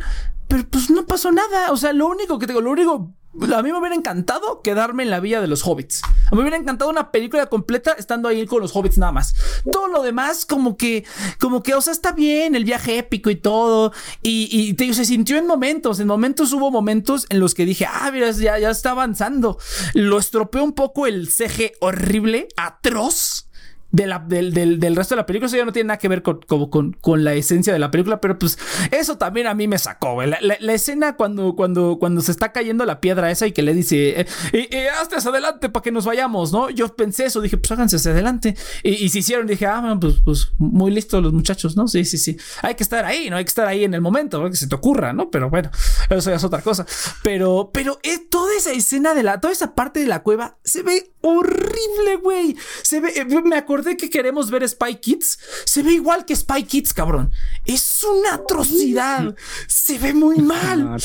pero pues no pasó nada. O sea, lo único que digo, lo único. A mí me hubiera encantado quedarme en la villa de los hobbits. A mí me hubiera encantado una película completa estando ahí con los hobbits nada más. Todo lo demás, como que, como que, o sea, está bien el viaje épico y todo. Y, y te se sintió en momentos. En momentos hubo momentos en los que dije, ah, mira, ya, ya está avanzando. Lo estropeó un poco el CG horrible, atroz de la, del, del, resto de la película. Eso ya no tiene nada que ver con, con, con, la esencia de la película, pero pues eso también a mí me sacó, güey. La, escena cuando, cuando, cuando se está cayendo la piedra esa y que le dice, eh, eh, hazte hacia adelante para que nos vayamos, ¿no? Yo pensé eso, dije, pues háganse hacia adelante. Y, y se hicieron, dije, ah, pues, pues muy listos los muchachos, ¿no? Sí, sí, sí. Hay que estar ahí, ¿no? Hay que estar ahí en el momento, que se te ocurra, ¿no? Pero bueno, eso ya es otra cosa. Pero, pero es eh, toda esa escena de la, toda esa parte de la cueva se ve horrible, güey. Se ve, me acuerdo de que queremos ver Spy Kids, se ve igual que Spy Kids, cabrón. Es una atrocidad. Se ve muy mal.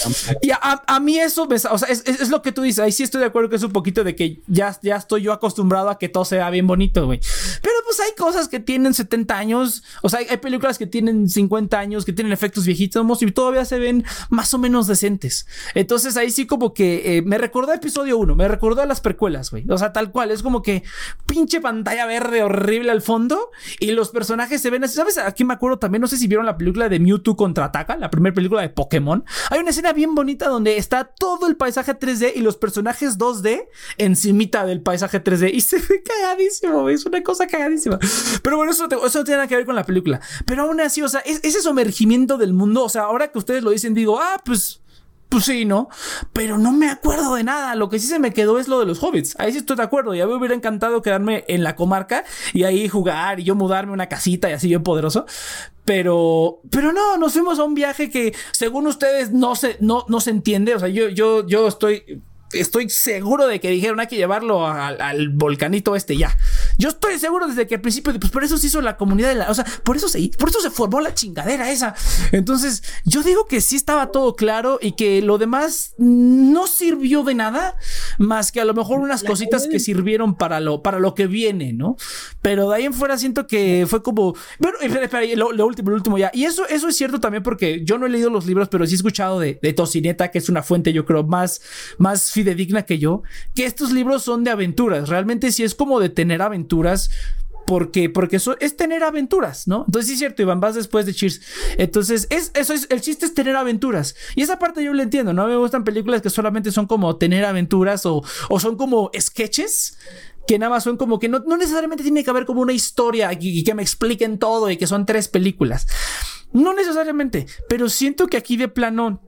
Y a, mí eso me, o sea, es, lo que tú dices. Ahí sí estoy de acuerdo que es un poquito de que ya, ya estoy yo acostumbrado a que todo sea bien bonito, güey. Pero pues hay cosas que tienen 70 años. O sea, hay, películas que tienen 50 años, que tienen efectos viejitos y todavía se ven más o menos decentes. Entonces ahí sí como que eh, me recordó episodio 1, me recordó a las precuelas, güey. O sea, tal cual. Es como que pinche pantalla verde horrible al fondo y los personajes se ven así. ¿Sabes? Aquí me acuerdo también, no sé si vieron la película de Mewtwo contraataca, la primera película de Pokémon. Hay una escena bien bonita donde está todo el paisaje 3D y los personajes 2D encimita del paisaje 3D y se ve cagadísimo, es una cosa cagadísima. Pero bueno, eso, eso no tiene nada que ver con la película. Pero aún así, o sea, ese sumergimiento del mundo, o sea, ahora que ustedes lo dicen, digo, ah, pues pues sí, ¿no? Pero no me acuerdo de nada. Lo que sí se me quedó es lo de los hobbits. Ahí sí estoy de acuerdo. Ya me hubiera encantado quedarme en la comarca y ahí jugar y yo mudarme una casita y así bien poderoso. Pero, pero no, nos fuimos a un viaje que según ustedes no se, no, no se entiende. O sea, yo, yo, yo estoy estoy seguro de que dijeron hay que llevarlo al, volcanito este ya. Yo estoy seguro desde que al principio, pues por eso se hizo la comunidad de la, o sea, por eso se, por eso se formó la chingadera esa. Entonces, yo digo que sí estaba todo claro y que lo demás no sirvió de nada más que a lo mejor unas cositas que sirvieron para lo, para lo que viene, ¿no? Pero de ahí en fuera siento que fue como, bueno, espera, lo, último, lo último ya. Y eso, eso es cierto también porque yo no he leído los libros, pero sí he escuchado de, de Tocineta, que es una fuente, yo creo, más, más digna que yo, que estos libros son de aventuras. Realmente sí es como de tener aventuras. Porque, porque eso es tener aventuras, ¿no? Entonces sí es cierto, Iván, vas después de Cheers. Entonces, es, eso es, el chiste es tener aventuras. Y esa parte yo lo entiendo, ¿no? Me gustan películas que solamente son como tener aventuras o, o son como sketches que nada más son como que no, no necesariamente tiene que haber como una historia y, y, que me expliquen todo y que son tres películas. No necesariamente, pero siento que aquí de plano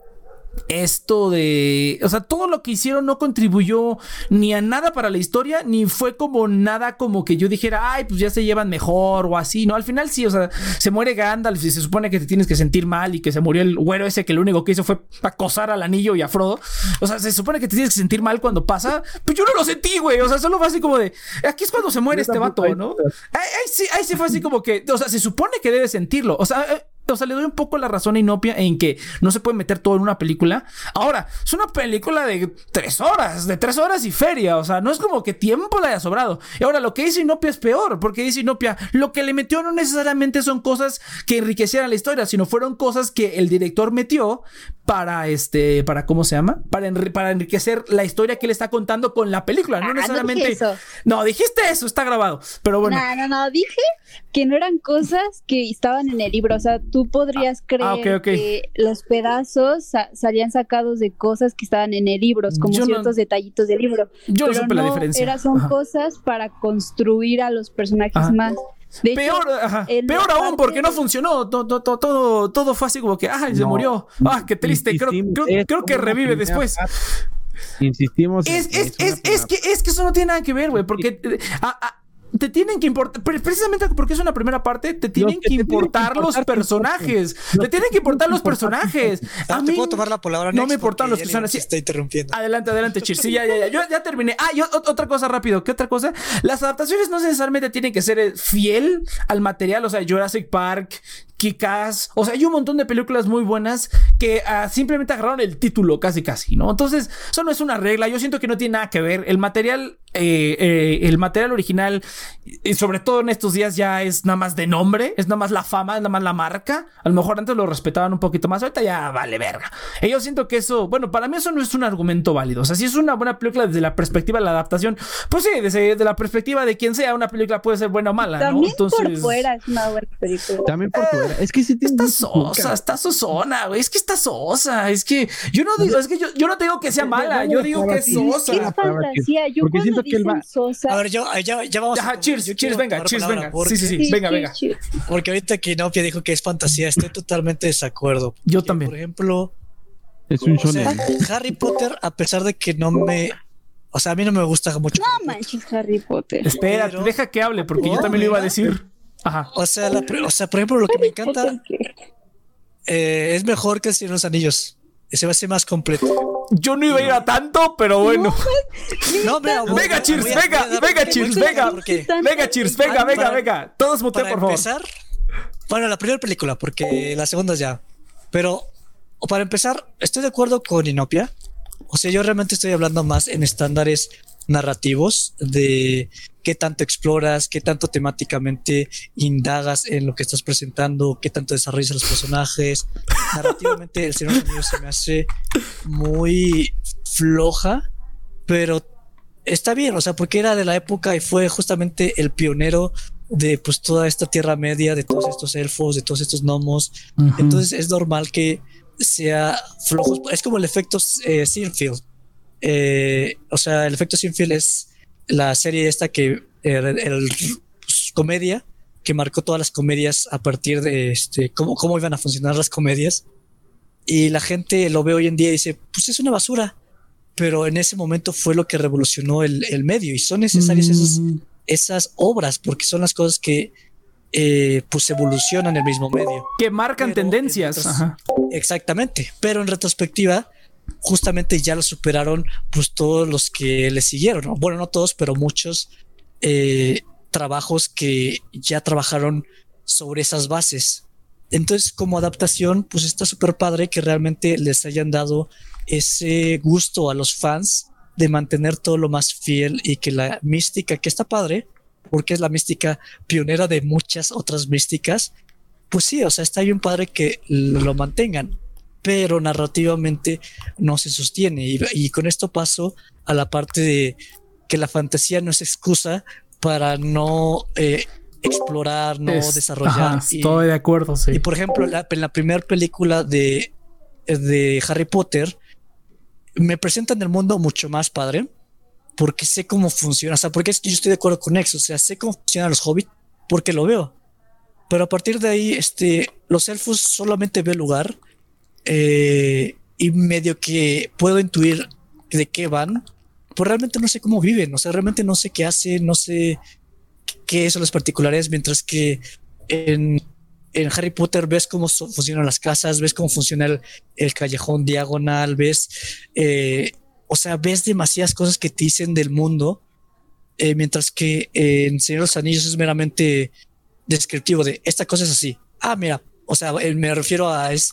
esto de, o sea, todo lo que hicieron no contribuyó ni a nada para la historia, ni fue como nada como que yo dijera, ay, pues ya se llevan mejor o así, ¿no? Al final sí, o sea, se muere Gandalf y se supone que te tienes que sentir mal y que se murió el güero ese que lo único que hizo fue acosar al anillo y a Frodo. O sea, se supone que te tienes que sentir mal cuando pasa, pues yo no lo sentí, güey, o sea, solo fue así como de, aquí es cuando se muere este vato, ¿no? Ahí, sí, ahí sí fue así como que, o sea, se supone que debe sentirlo, o sea... O sea, le doy un poco la razón a Inopia en que no se puede meter todo en una película. Ahora, es una película de tres horas, de tres horas y feria. O sea, no es como que tiempo le haya sobrado. Y ahora, lo que dice Inopia es peor, porque dice Inopia, lo que le metió no necesariamente son cosas que enriquecieran la historia, sino fueron cosas que el director metió para este, para cómo se llama, para, para enriquecer la historia que le está contando con la película. No ah, necesariamente. No, dijiste eso, está grabado. Pero bueno. No, no, no, dije que no eran cosas que estaban en el libro. O sea, tú podrías ah, creer que los pedazos salían sacados de cosas que estaban en el libro, como ciertos detallitos del libro. Yo no supe la diferencia. Era, son cosas para construir a los personajes más. peor, peor aún porque no funcionó. Todo, todo, todo, fue así como que, ah, se murió. Ah, qué triste. Creo, creo, que revive después. Insistimos. Es, es, es, es, que, es que eso no tiene nada que ver, güey. Porque eh, te tienen que importar, precisamente porque es una primera parte, te tienen que, importar los personajes. Te tienen que importar los personajes. A mí, ¿Te puedo tomar la palabra? No me importan los personajes. Está interrumpiendo. Adelante, adelante, Chir. Sí, ya, ya, ya. Yo ya terminé. Ah, y otra cosa rápido. ¿Qué otra cosa? Las adaptaciones no necesariamente tienen que ser fiel al material. O sea, Jurassic Park, Kikas, o sea, hay un montón de películas muy buenas que ah, simplemente agarraron el título casi casi, ¿no? Entonces, eso no es una regla, yo siento que no tiene nada que ver. El material, eh, eh, el material original, y sobre todo en estos días ya es nada más de nombre, es nada más la fama, es nada más la marca. A lo mejor antes lo respetaban un poquito más, ahorita ya vale verga. Y yo siento que eso, bueno, para mí eso no es un argumento válido. O sea, si es una buena película desde la perspectiva de la adaptación, pues sí, desde, la perspectiva de quien sea, una película puede ser buena o mala, También por fuera es una buena película. También por fuera Es que sí Está sosa, está sosona, güey. Es que está sosa. Es que yo no digo, es que yo, yo no te digo que sea mala, yo digo que es Es que es sosa. fantasía. Yo Porque cuando siento que él dicen va- sosa. A ver, yo, ya, ya vamos Ajá, a- cheers, yo cheers, venga, cheers, palabra venga. Porque, Sí, sí, sí. venga, venga. Porque ahorita que Inopia dijo que es fantasía, estoy totalmente de desacuerdo. Yo también. Por ejemplo, Es un o sea, shonen. Harry Potter, a pesar de que no me. O sea, a mí no me gusta mucho. No manches, Harry Potter. Espera, Pero- deja que hable, porque yo también lo iba a decir. Ajá. O sea, la o sea, por ejemplo, lo que me encanta eh, es mejor que el Señor de los Anillos. Se va a hacer más completo. Yo no iba a ir a tanto, pero bueno. No, voy- Venga, Cheers, venga, venga, Cheers, venga. Venga, cheers, venga, venga, para- venga. Todos Para por favor. empezar, bueno, la primera película, porque la segunda ya. Pero para empezar, estoy de acuerdo con Inopia. O sea, yo realmente estoy hablando más en estándares narrativos de qué tanto exploras, qué tanto temáticamente indagas en lo que estás presentando, qué tanto desarrollas a los personajes. Narrativamente, el Señor de los Anillos se me hace muy floja, pero está bien, o sea, porque era de la época y fue justamente el pionero de pues toda esta Tierra Media, de todos estos elfos, de todos estos gnomos. Entonces es normal que sea flojo. Es como el efecto eh, Sinfield. Eh, o sea, el efecto Sinfield es la serie esta que eh, el, pues, comedia que marcó todas las comedias a partir de este cómo, cómo iban a funcionar las comedias. Y la gente lo ve hoy en día y dice, pues es una basura. Pero en ese momento fue lo que revolucionó el, el medio y son necesarias esas, Mm, esas obras porque son las cosas que eh, pues evolucionan el mismo medio. Que marcan Pero tendencias. Ajá. Exactamente, pero en retrospectiva, justamente ya lo superaron pues todos los que le siguieron, ¿no? bueno, no todos, pero muchos eh, trabajos que ya trabajaron sobre esas bases. Entonces, como adaptación, pues está súper padre que realmente les hayan dado ese gusto a los fans de mantener todo lo más fiel y que la mística, que está padre, porque es la mística pionera de muchas otras místicas, pues sí, o sea, está bien padre que lo mantengan, pero narrativamente no se sostiene. Y, y con esto paso a la parte de que la fantasía no es excusa para no eh, explorar, no Es- desarrollar. ajá, y, estoy de acuerdo, sí. y por ejemplo, la- en la primera película de, de Harry Potter, me presentan el mundo mucho más padre, porque sé cómo funciona, o sea, porque es que yo estoy de acuerdo con X, o sea, sé cómo funcionan los hobbits, porque lo veo. Pero a partir de ahí, este, los elfos solamente ve lugar eh, y medio que puedo intuir de qué van, pues realmente no sé cómo viven, o sea, realmente no sé qué hacen, no sé qué son las particularidades, mientras que en, Harry Potter ves cómo funcionan las casas, ves cómo funciona el, callejón diagonal, ves, eh, o sea, ves demasiadas cosas que te dicen del mundo, eh, mientras que en Señor los Anillos es meramente descriptivo de esta cosa es así. Ah, mira, o sea, me refiero a es,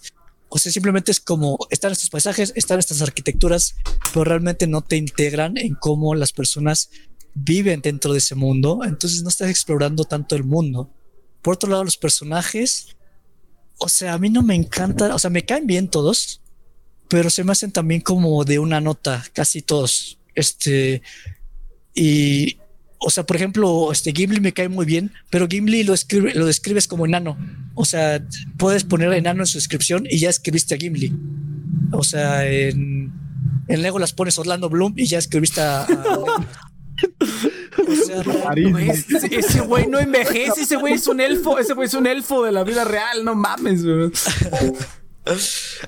o sea, simplemente es como están estos paisajes, están estas arquitecturas, pero realmente no te integran en cómo las personas viven dentro de ese mundo, entonces no estás explorando tanto el mundo. Por otro lado, los personajes, o sea, a mí no me encantan, o sea, me caen bien todos, pero se me hacen también como de una nota, casi todos. Este, y, o sea, por ejemplo, este Gimli me cae muy bien, pero Gimli lo, escribe, lo describes como enano. O sea, puedes poner enano en su descripción y ya escribiste a Gimli. O sea, en, en Lego las pones Orlando Bloom y ya escribiste a. a Legolas. o sea, Güey, ese- güey no envejece, ese güey es un elfo, ese güey es un elfo de la vida real, no mames, güey.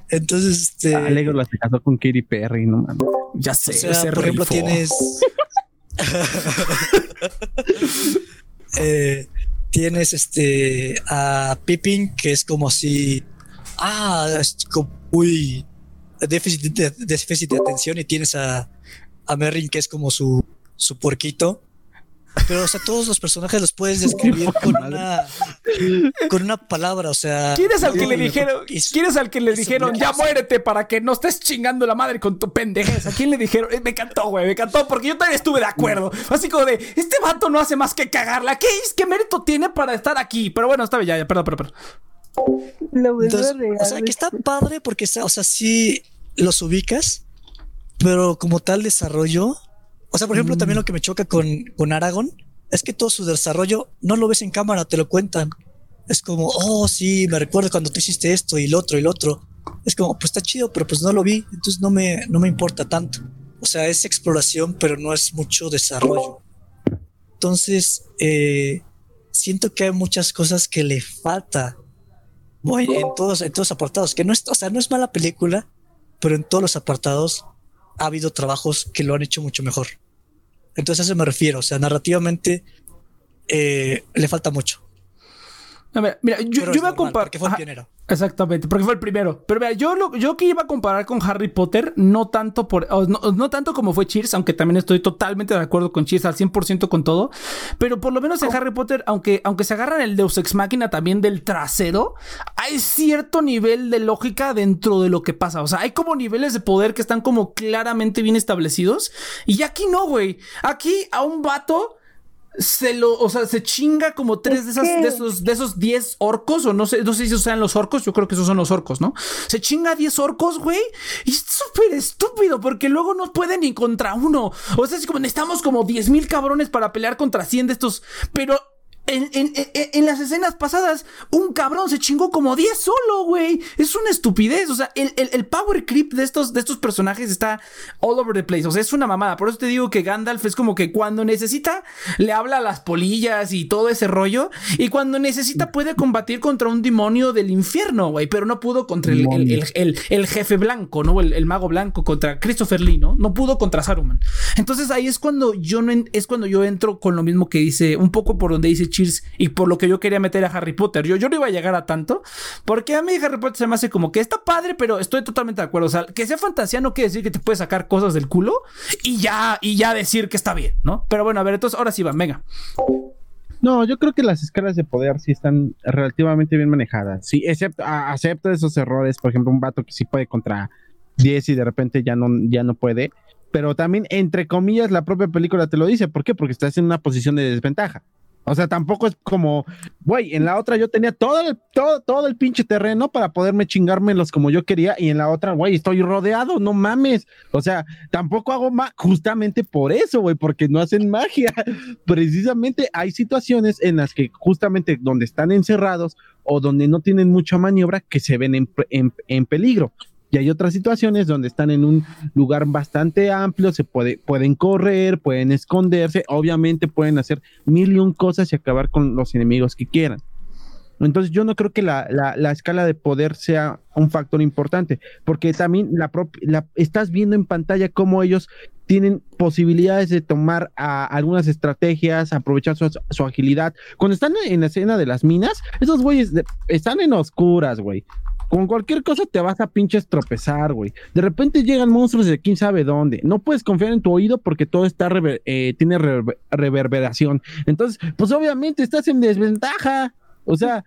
entonces, este. Ah, Legolas se casó con Katy Perry, no mames. Ya O sé, sea, por ejemplo, tienes. Eh, tienes este a Pippin, que es como si. Ah, es como muy déficit de, déficit de atención, y tienes a, a Merrin, que es como su, su porquito. Pero, o sea, todos los personajes los puedes describir con una, con una palabra, o sea. ¿Quién es al que le dijeron? es- ¿Quién es al que le dijeron ya muérete para que no estés chingando la madre con tu pendejez? ¿A quién le dijeron? Eh, me encantó, güey, me encantó porque yo también estuve de acuerdo. Así como de este vato no hace más que cagarla. ¿Qué es? ¿Qué mérito tiene para estar aquí? Pero bueno, está bien, ya, ya, perdón, perdón, perdón. Lo Entonces, o sea, que está padre porque está, o sea, sí los ubicas, pero como tal desarrollo, o sea, por ejemplo, también lo que me choca con, con Aragón es que todo su desarrollo no lo ves en cámara, te lo cuentan. Es como, oh, sí, me recuerdo cuando tú hiciste esto y el otro y el otro. Es como, pues está chido, pero pues no lo vi, entonces no me, no me importa tanto. O sea, es exploración, pero no es mucho desarrollo. Entonces, eh, siento que hay muchas cosas que le falta voy en todos, en todos los apartados, que no es, o sea, no es mala película, pero en todos los apartados ha habido trabajos que lo han hecho mucho mejor. Entonces a eso me refiero, o sea, narrativamente eh, le falta mucho. Mira, yo, iba a comparar. Que fue pionero. Exactamente, porque fue el primero. Pero mira, yo lo yo que iba a comparar con Harry Potter, no tanto por no, tanto como fue Cheers, aunque también estoy totalmente de acuerdo con Cheers al 100% con todo, pero por lo menos en Harry Potter, aunque aunque se agarran el Deus Ex Máquina también del trasero, hay cierto nivel de lógica dentro de lo que pasa, o sea, hay como niveles de poder que están como claramente bien establecidos y aquí no, güey. Aquí a un vato se lo, o sea, se chinga como tres de, esas, de esos de esos 10 orcos, o no sé, no sé si esos sean los orcos, yo creo que esos son los orcos, ¿no? Se chinga 10 orcos, güey, y es súper estúpido, porque luego no pueden ni contra uno. O sea, es como necesitamos como 10 mil cabrones para pelear contra 100 de estos, pero en, las escenas pasadas, un cabrón se chingó como 10 solo, güey. Es una estupidez. O sea, el, power creep de estos, de estos personajes está all over the place. O sea, es una mamada. Por eso te digo que Gandalf es como que cuando necesita, le habla a las polillas y todo ese rollo. Y cuando necesita, puede combatir contra un demonio del infierno, güey. Pero no pudo contra el, jefe blanco, ¿no? El, mago blanco, contra Christopher Lee, ¿no? No pudo contra Saruman. Entonces ahí es cuando yo no es cuando yo entro con lo mismo que dice, un poco por donde dice y por lo que yo quería meter a Harry Potter. Yo, yo no iba a llegar a tanto, porque a mí Harry Potter se me hace como que está padre, pero estoy totalmente de acuerdo. O sea, que sea fantasía no quiere decir que te puedes sacar cosas del culo y ya, y ya decir que está bien, ¿no? Pero bueno, a ver, entonces ahora sí va, venga. No, yo creo que las escalas de poder sí están relativamente bien manejadas. Sí, excepto, acepto esos errores. Por ejemplo, un vato que sí puede contra 10 y de repente ya no, ya no puede. Pero también, entre comillas, la propia película te lo dice. ¿Por qué? Porque estás en una posición de desventaja. O sea, tampoco es como, güey, en la otra yo tenía todo el, todo, todo el pinche terreno para poderme chingármelos como yo quería y en la otra, güey, estoy rodeado, no mames. O sea, tampoco hago más justamente por eso, güey, porque no hacen magia. Precisamente hay situaciones en las que justamente donde están encerrados o donde no tienen mucha maniobra que se ven en, en peligro. Y hay otras situaciones donde están en un lugar bastante amplio, se puede, pueden correr, pueden esconderse, obviamente pueden hacer mil y un cosas y acabar con los enemigos que quieran. Entonces yo no creo que la, la, escala de poder sea un factor importante, porque también la, la estás viendo en pantalla cómo ellos tienen posibilidades de tomar algunas estrategias, aprovechar su, su, agilidad. Cuando están en la escena de las minas, esos güeyes están en oscuras, güey. Con cualquier cosa te vas a pinches tropezar, güey. De repente llegan monstruos de quién sabe dónde. No puedes confiar en tu oído porque todo está eh, tiene reverberación. Entonces, pues obviamente estás en desventaja. O sea,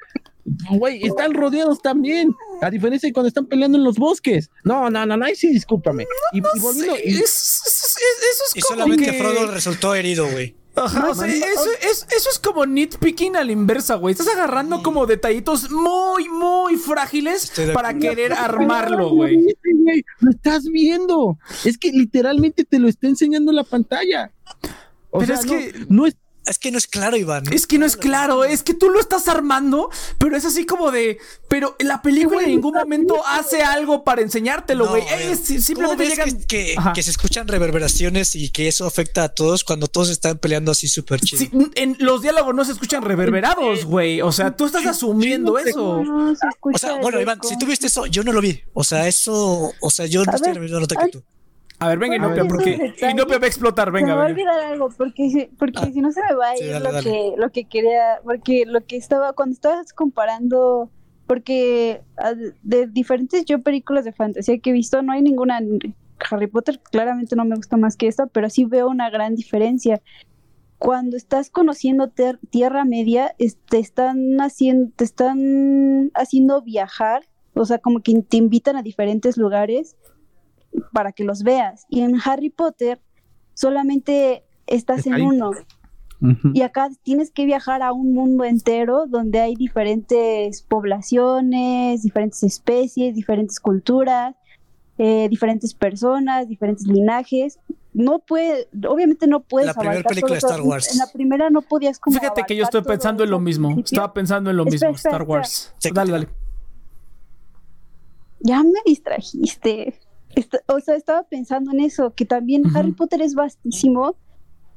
güey, están rodeados también. A diferencia de cuando están peleando en los bosques. No, no, no, no, ahí sí, discúlpame. Y, volviendo. eso es y solamente Frodo resultó herido, güey. Ajá, o sea, eso, es, eso es como nitpicking a la inversa, güey. Estás agarrando como detallitos muy, muy frágiles para querer armarlo, güey. Lo estás viendo. Es que literalmente te lo está enseñando la pantalla. Pero es que no es es que no es claro, Iván. Es que no es claro, es que tú lo estás armando, pero es así como de. Pero la película en ningún momento hace algo para enseñártelo, güey. simplemente llegan. Que, que, se escuchan reverberaciones y que eso afecta a todos cuando todos están peleando así súper chido. en los diálogos no se escuchan reverberados, güey. O sea, tú estás asumiendo eso. o sea, bueno, Iván, si tú viste eso, yo no lo vi. O sea, eso. O sea, yo no estoy en la misma nota que tú. A ver, venga, Inopia, porque Inopia va a explotar, venga. Me va a olvidar algo, porque, porque ah. si no se me va a ir lo, Que, lo que quería, porque lo que estaba, cuando estabas comparando, porque ah, de diferentes yo películas de fantasía que he visto, no hay ninguna, Harry Potter claramente no me gusta más que esta, pero sí veo una gran diferencia. Cuando estás conociendo Tierra Media, te están haciendo, te están haciendo viajar, o sea, como que te invitan a diferentes lugares para que los veas. Y en Harry Potter solamente estás en uno. Y acá tienes que viajar a un mundo entero donde hay diferentes poblaciones, diferentes especies, diferentes culturas, eh, diferentes personas, diferentes linajes. no puede, obviamente no puedes La primera abarcar película de Star. Wars. En la primera no podías como Fíjate que yo estoy pensando en lo mismo. principio. Estaba pensando en lo Espera, mismo, espera, Star Wars. Dale, dale. Ya me distrajiste. O sea, estaba pensando en eso, que también. Harry Potter es vastísimo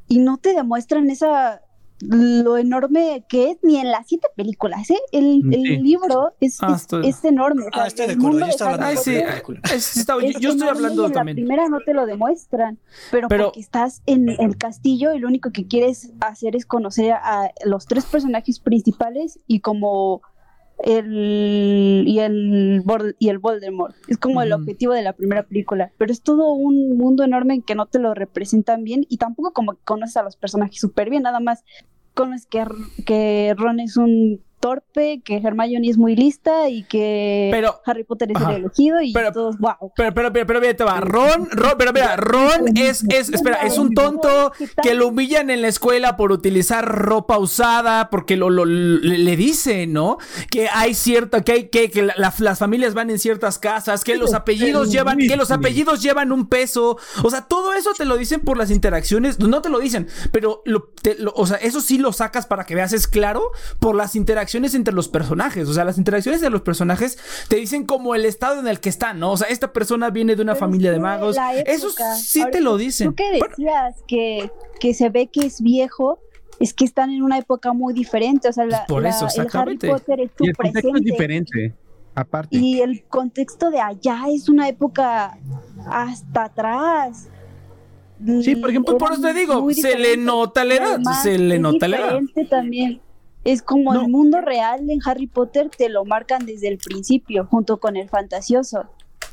y no te demuestran esa lo enorme que es ni en las siete películas, ¿eh? El, el Sí. libro es, Ah, es- estoy- es enorme. Ah, estoy de el acuerdo. Yo de estaba hablando Ay, sí, de es- yo, es yo estoy hablando en también. La primera no te lo demuestran, pero, Pero- porque estás en el castillo y lo único que quieres hacer es conocer a los tres personajes principales y como el y el y el Voldemort. Es como el objetivo de la primera película, pero es todo un mundo enorme que no te lo representan bien y tampoco como que conoces a los personajes súper bien, nada más conoces que, que Ron es un torpe, que Hermione es muy lista y que Pero- Harry Potter es Ajá. el elegido y Pero- todos wow. Pero, pero, pero, pero, mira, te va. Ron, Ron, pero mira, Ron es, es, espera, es un tonto que lo humillan en la escuela por utilizar ropa usada, porque lo, lo- le, le dicen, ¿no? Que hay cierta, que hay, que, que la- la- las familias van en ciertas casas, que los apellidos llevan, que los apellidos llevan un peso. O sea, todo eso te lo dicen por las interacciones, no te lo dicen, pero lo, te- lo- o sea, eso sí lo sacas para que veas, es claro, por las interacciones entre los personajes. O sea, las interacciones de los personajes te dicen como el estado en el que están, ¿no? O sea, esta persona viene de una Pero familia de magos. la Eso sí te lo dicen. Tú que Bueno, decías que, que se ve que es viejo, es que están en una época muy diferente. O sea, la, Pues por la- eso, el Harry. Potter es su Y el contexto es diferente, aparte. Y el contexto de allá es una época hasta atrás. Sí, por ejemplo, por eso te digo, se le nota la edad, se le nota la edad. diferente también. Es como No. el mundo real en Harry Potter te lo marcan desde el principio, junto con el fantasioso.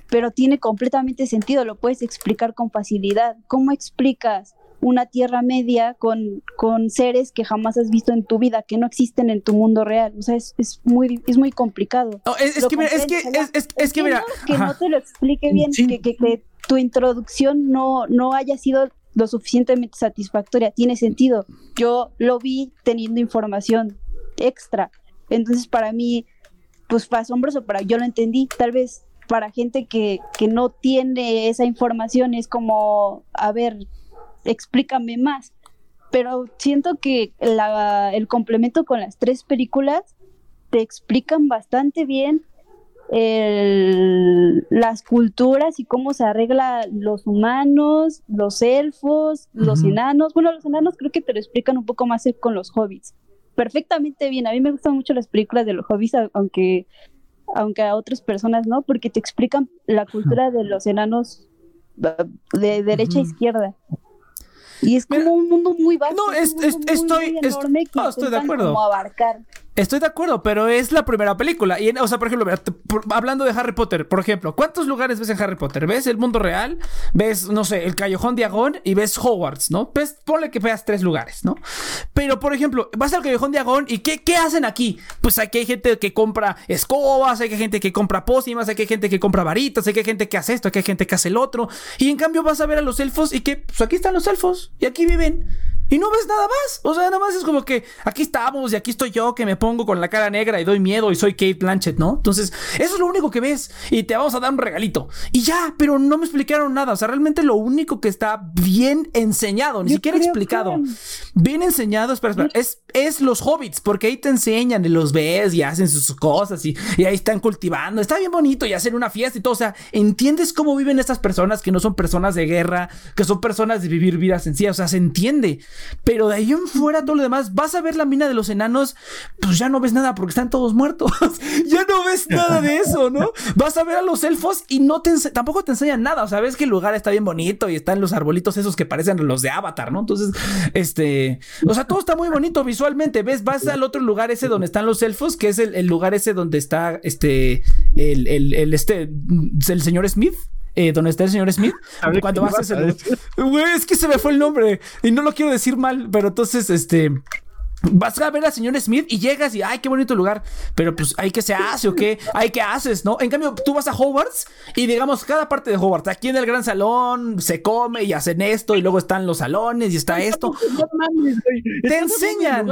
Pero tiene completamente sentido, lo puedes explicar con facilidad. ¿Cómo explicas una Tierra Media con, con seres que jamás has visto en tu vida, que no existen en tu mundo real? O sea, es, es muy, es muy complicado. No, es, que mira, es que, es, que mira, que no te lo explique bien, Sí. que, que- que tu introducción no, no haya sido lo suficientemente satisfactoria. Tiene sentido. Yo lo vi teniendo información extra. Entonces, para mí, pues fue asombroso, pero yo lo entendí. Tal vez para gente que, que no tiene esa información es como, a ver, explícame más. Pero siento que el complemento con las tres películas te explican bastante bien el- las culturas y cómo se arregla los humanos, los elfos, los enanos. Bueno, los enanos creo que te lo explican un poco más con los hobbits. Perfectamente bien. A mí me gustan mucho las películas de los hobbits, aunque, aunque a otras personas no, porque te explican la cultura de los enanos eh, de derecha a izquierda. Y es como Mira, un mundo muy vasto. no, es es- un es- mundo muy, estoy- muy enorme que no, estoy de acuerdo. como abarcar. Estoy de acuerdo, pero es la primera película. Y, en- o sea, por ejemplo, hablando de Harry Potter, por ejemplo, ¿cuántos lugares ves en Harry Potter? ¿Ves el mundo real? ¿Ves, no sé, el Callejón Diagón? Y ves Hogwarts, ¿no? Ves, ponle que veas tres lugares, ¿no? Pero, por ejemplo, vas al Callejón Diagón y ¿qué, qué hacen aquí? Pues aquí hay gente que compra escobas, hay gente que compra pócimas, hay gente que compra varitas, hay gente que hace esto, hay gente que hace el otro. Y en cambio vas a ver a los elfos y que, pues aquí están los elfos y aquí viven. Y no ves nada más. O sea, nada más es como que aquí estamos y aquí estoy yo que me pongo con la cara negra y doy miedo y soy Kate Blanchett, ¿no? Entonces, eso es lo único que ves y te vamos a dar un regalito. Y ya, pero no me explicaron nada. O sea, realmente lo único que está bien enseñado, ni Yo siquiera explicado. que- Bien enseñado, espera, espera, es, es los hobbits, porque ahí te enseñan y los ves y hacen sus cosas y, y ahí están cultivando. Está bien bonito y hacen una fiesta y todo. O sea, entiendes cómo viven estas personas que no son personas de guerra, que son personas de vivir vidas sencillas. O sea, se entiende. Pero de ahí en fuera, todo lo demás, vas a ver la mina de los enanos, pues ya no ves nada porque están todos muertos. ya no ves nada de eso, ¿no? Vas a ver a los elfos y no te tampoco te enseñan nada. O sea, ves que el lugar está bien bonito y están los arbolitos esos que parecen los de Avatar, ¿no? Entonces, este, o sea, todo está muy bonito visualmente. Ves, vas al otro lugar ese donde están los elfos, que es el, lugar ese donde está este, el, el este, el señor Smith. Eh, donde está el señor Smith. Cuando ¿qué vas a vas ese a lugar. decir? Güey, es que se me fue el nombre y no lo quiero decir mal, pero entonces, este. Vas a ver al señor Smith y llegas y, ay, qué bonito lugar. Pero pues, ¿hay qué se hace o qué? ¿Hay qué haces, no? En cambio, tú vas a Hogwarts y digamos, cada parte de Hogwarts, aquí en el gran salón se come y hacen esto y luego están los salones y está esto. Te enseñan.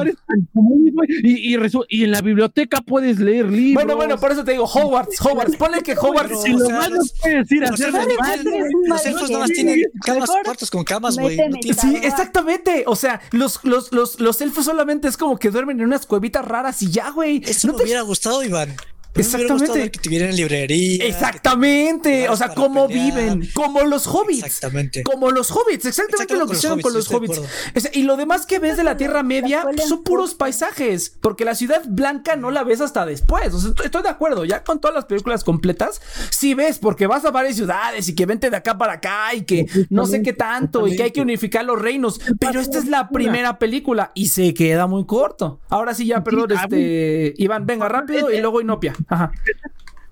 Y, y, y, en la biblioteca puedes leer libros. Bueno, bueno, por eso te digo, Hogwarts, Hogwarts. Ponle que Hogwarts. Si lo malo puedes ir a hacer Los elfos nada más tienen camas, cuartos con camas, güey. Sí, exactamente. O sea, los, los, los, los elfos solamente es como que duermen en unas cuevitas raras y ya, güey. Eso me hubiera gustado, Iván. Exactamente. Que tuvieran librería. Exactamente. O sea, cómo viven. Como los hobbits. Exactamente. Como los hobbits. Exactamente lo que hicieron con los hobbits. y lo demás que ves de la Tierra Media son puros paisajes. Porque la ciudad blanca no la ves hasta después. O sea, estoy de acuerdo. Ya con todas las películas completas, sí ves, porque vas a varias ciudades y que vente de acá para acá y que no sé qué tanto y que hay que unificar los reinos. Pero esta es la primera película y se queda muy corto. Ahora sí, ya, perdón, este. Iván, venga rápido y luego Inopia. Ajá.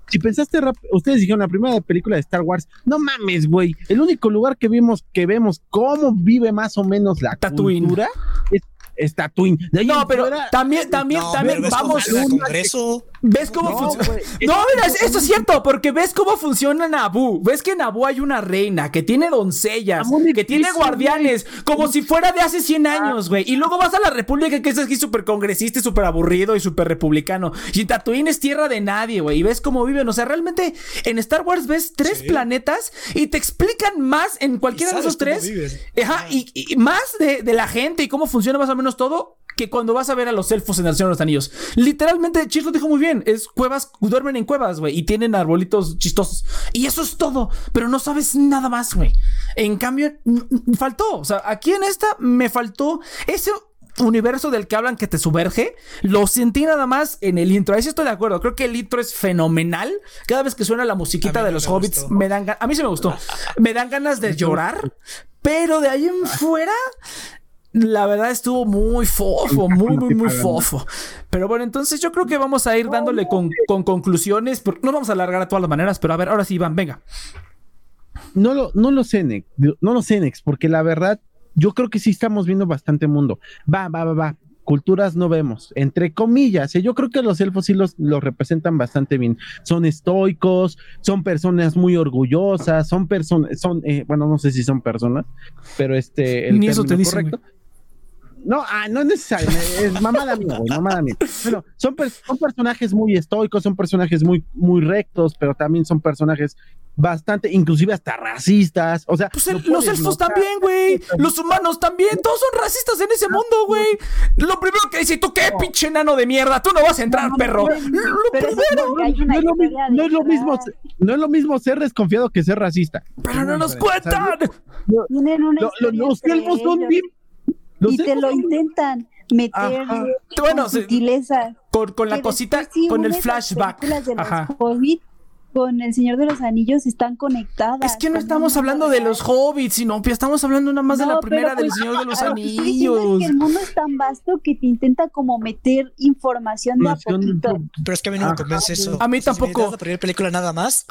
Si pensaste ustedes dijeron la primera película de Star Wars, no mames, güey. El único lugar que vimos que vemos cómo vive más o menos la cultura es es Tatooine. no, pero también, también, también vamos. Un congreso. ¿Ves cómo funciona? No, mira, esto es cierto, porque ves cómo funciona Naboo. Ves que en Naboo hay una reina que tiene doncellas, que tiene guardianes, como si fuera de hace 100 años, güey. Y luego vas a la República, que es aquí súper congresista y súper aburrido y súper republicano. Y Tatooine es tierra de nadie, güey. Y ves cómo viven. O sea, realmente en Star Wars ves tres planetas y te explican más en cualquiera de esos tres. Ajá, y, más de, de la gente y cómo funciona más o menos todo que cuando vas a ver a los elfos en el Señor de los Anillos. Literalmente, Chis lo dijo muy bien. Es cuevas, duermen en cuevas, güey. Y tienen arbolitos chistosos. Y eso es todo. Pero no sabes nada más, güey. En cambio, faltó. O sea, aquí en esta me faltó ese universo del que hablan que te sumerge, lo sentí nada más en el intro. Ahí sí estoy de acuerdo. Creo que el intro es fenomenal. Cada vez que suena la musiquita de los hobbits, me dan A mí sí me gustó. me dan ganas de llorar. Pero de ahí en fuera, la verdad estuvo muy fofo, muy, muy, muy fofo. Pero bueno, entonces yo creo que vamos a ir dándole con, conclusiones. No vamos a alargar a todas las maneras, pero a ver, ahora sí, Iván, venga. No lo, no lo sé, Nex, no lo sé, Nex, porque la verdad, yo creo que sí estamos viendo bastante mundo. Va, va, va, va. Culturas no vemos, entre comillas. ¿eh? Yo creo que los elfos sí los, los representan bastante bien. Son estoicos, son personas muy orgullosas, son personas, son, eh, bueno, no sé si son personas, pero este, el Ni eso te dice, correcto. No, ah, no es necesario, es mamada mía, güey, mamada mía. Bueno, son, son personajes muy estoicos, son personajes muy, muy rectos, pero también son personajes bastante, inclusive hasta racistas. O sea, pues los elfos también, güey. Los humanos también. Todos son racistas en ese mundo, güey. Lo primero que dice, tú qué pinche enano de mierda, tú no vas a entrar, perro. Lo primero. No, es lo mismo, no es lo mismo ser desconfiado que ser racista. Pero no nos cuentan. Los elfos son bien y te lo intentan meter bueno, sutileza. Con, con la cosita, con el flashback. Ajá con El Señor de los Anillos están conectadas. Es que no estamos hablando de los hobbits, sino que estamos hablando nada más de la primera del Señor de los Anillos. que el mundo es tan vasto que te intenta como meter información de a poquito. Pero es que a mí no me convence eso. A mí tampoco. Si la primera película nada más.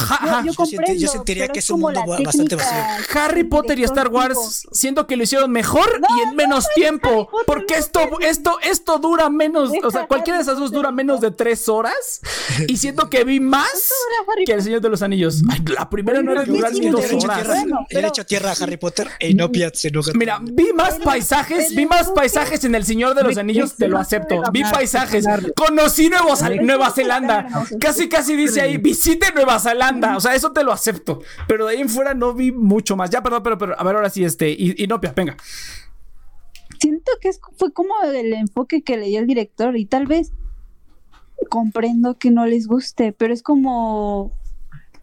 yo, yo, sentiría que es un mundo bastante vacío. Harry Potter y Star Wars, siento que lo hicieron mejor y en menos tiempo. Porque esto, esto, esto dura menos, o sea, cualquiera de esas dos dura menos de tres horas. Y siento que vi más que el Señor de los Anillos. la primera no era durar ni dos horas. Él echó tierra a Harry Potter e no se enoja. Mira, vi más paisajes, vi más paisajes en El Señor de los Anillos, te lo acepto. Vi paisajes. Conocí Nueva Zelanda. Casi, casi dice ahí, visite Nueva Zelanda. O sea, eso te lo acepto. Pero de ahí en fuera no vi mucho más. Ya, perdón, pero, pero a ver, ahora sí, este, y, venga. Siento que fue como el enfoque que le dio el director y tal vez comprendo que no les guste, pero es como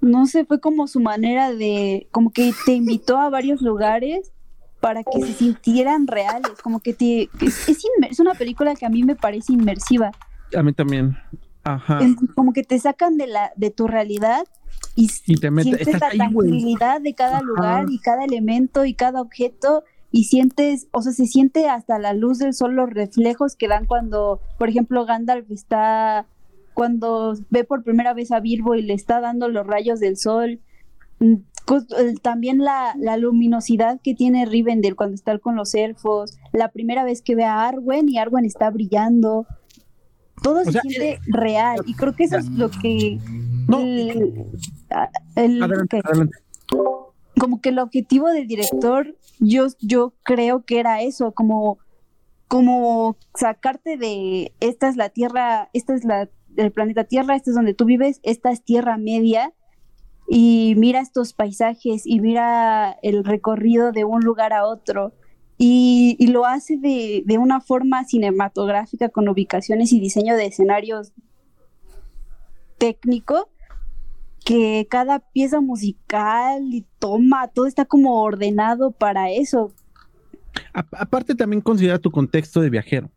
no sé, fue como su manera de, como que te invitó a varios lugares para que se sintieran reales, como que te, es, es, una película que a mí me parece inmersiva. A mí también. Ajá. como que te sacan de la, de tu realidad y, te sientes la tranquilidad de cada lugar y cada elemento y cada objeto y sientes, o sea, se siente hasta la luz del sol los reflejos que dan cuando, por ejemplo, Gandalf está cuando ve por primera vez a Bilbo y le está dando los rayos del sol, mm, también la, la, luminosidad que tiene Rivendell cuando está con los elfos, la primera vez que ve a Arwen y Arwen está brillando, todo se siente eh, real y creo que eso es lo que... Como que el objetivo del director, yo, yo creo que era eso, como, como sacarte de esta es la Tierra, esta es la el planeta Tierra, este es donde tú vives, esta es Tierra Media, y mira estos paisajes y mira el recorrido de un lugar a otro. Y, lo hace de, una forma cinematográfica con ubicaciones y diseño de escenarios técnico que cada pieza musical y toma, todo está como ordenado para eso. aparte también considera tu contexto de viajero.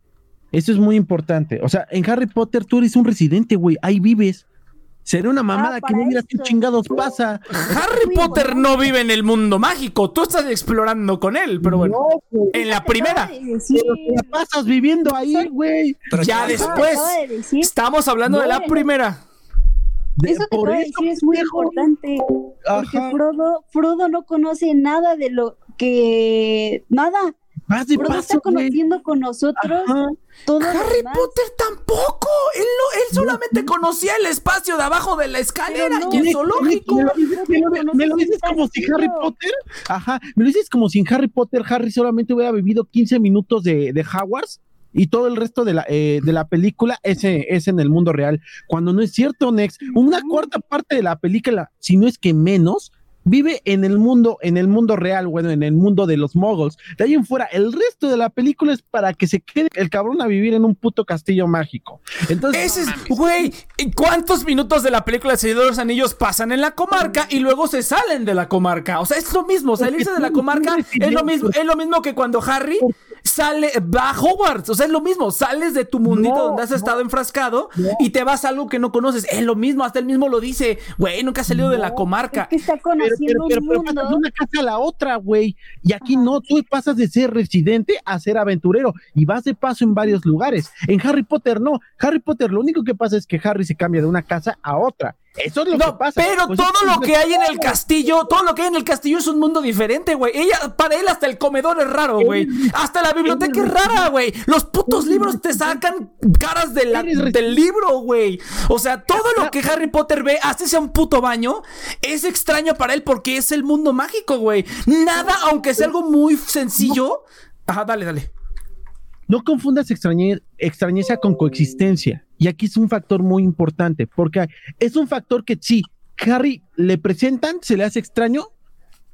Eso es muy importante. O sea, en Harry Potter tú eres un residente, güey. Ahí vives. Sería una mamada que no mira qué chingados pasa. Harry Potter no vive en el mundo mágico. Tú estás explorando con él, pero bueno. en la primera. Pero pasas viviendo ahí, güey. Pero ya después. estamos hablando de la primera. eso que te decir es muy importante. Porque Frodo, Frodo no conoce nada de lo que. Nada. Más de paso, está conociendo con nosotros. Harry Potter tampoco. Él, no, él solamente conocía el espacio de abajo de la escalera y el zoológico. Me, lo dices como si Harry Potter. Ajá. Me lo dices como si en Harry Potter Harry solamente hubiera vivido 15 minutos de, de Hogwarts y todo el resto de la, eh, de la película es, es en el mundo real. Cuando no es cierto, Nex, una cuarta parte de la película, si no es que menos, vive en el mundo, en el mundo real, bueno, en el mundo de los moguls. De ahí en fuera, el resto de la película es para que se quede el cabrón a vivir en un puto castillo mágico. Entonces, ese es, güey, ¿cuántos minutos de la película de Señor de los Anillos pasan en la comarca y luego se salen de la comarca? O sea, es lo mismo, salirse de la comarca es lo mismo, es lo mismo que cuando Harry sale, va a Hogwarts. O sea, es lo mismo. Sales de tu mundito donde has estado enfrascado y te vas a algo que no conoces. Es lo mismo, hasta él mismo lo dice. Güey, nunca has salido de la comarca. Es que está conociendo pero, pero, pero, de una casa a la otra, güey. Y aquí no, tú pasas de ser residente a ser aventurero y vas de paso en varios lugares. En Harry Potter no. Harry Potter lo único que pasa es que Harry se cambia de una casa a otra eso es lo que pasa. Pero pues todo lo que hay en el castillo, todo lo que hay en el castillo es un mundo diferente, güey. Ella, para él hasta el comedor es raro, güey. Hasta la biblioteca es rara, güey. Los putos libros te sacan caras del libro, güey. O sea, todo lo que Harry Potter ve, hasta sea un puto baño, es extraño para él porque es el mundo mágico, güey. Nada, aunque sea algo muy sencillo. Ajá, dale, dale. No confundas extrañeza con coexistencia. Y aquí es un factor muy importante, porque es un factor que sí, Harry le presentan, se le hace extraño,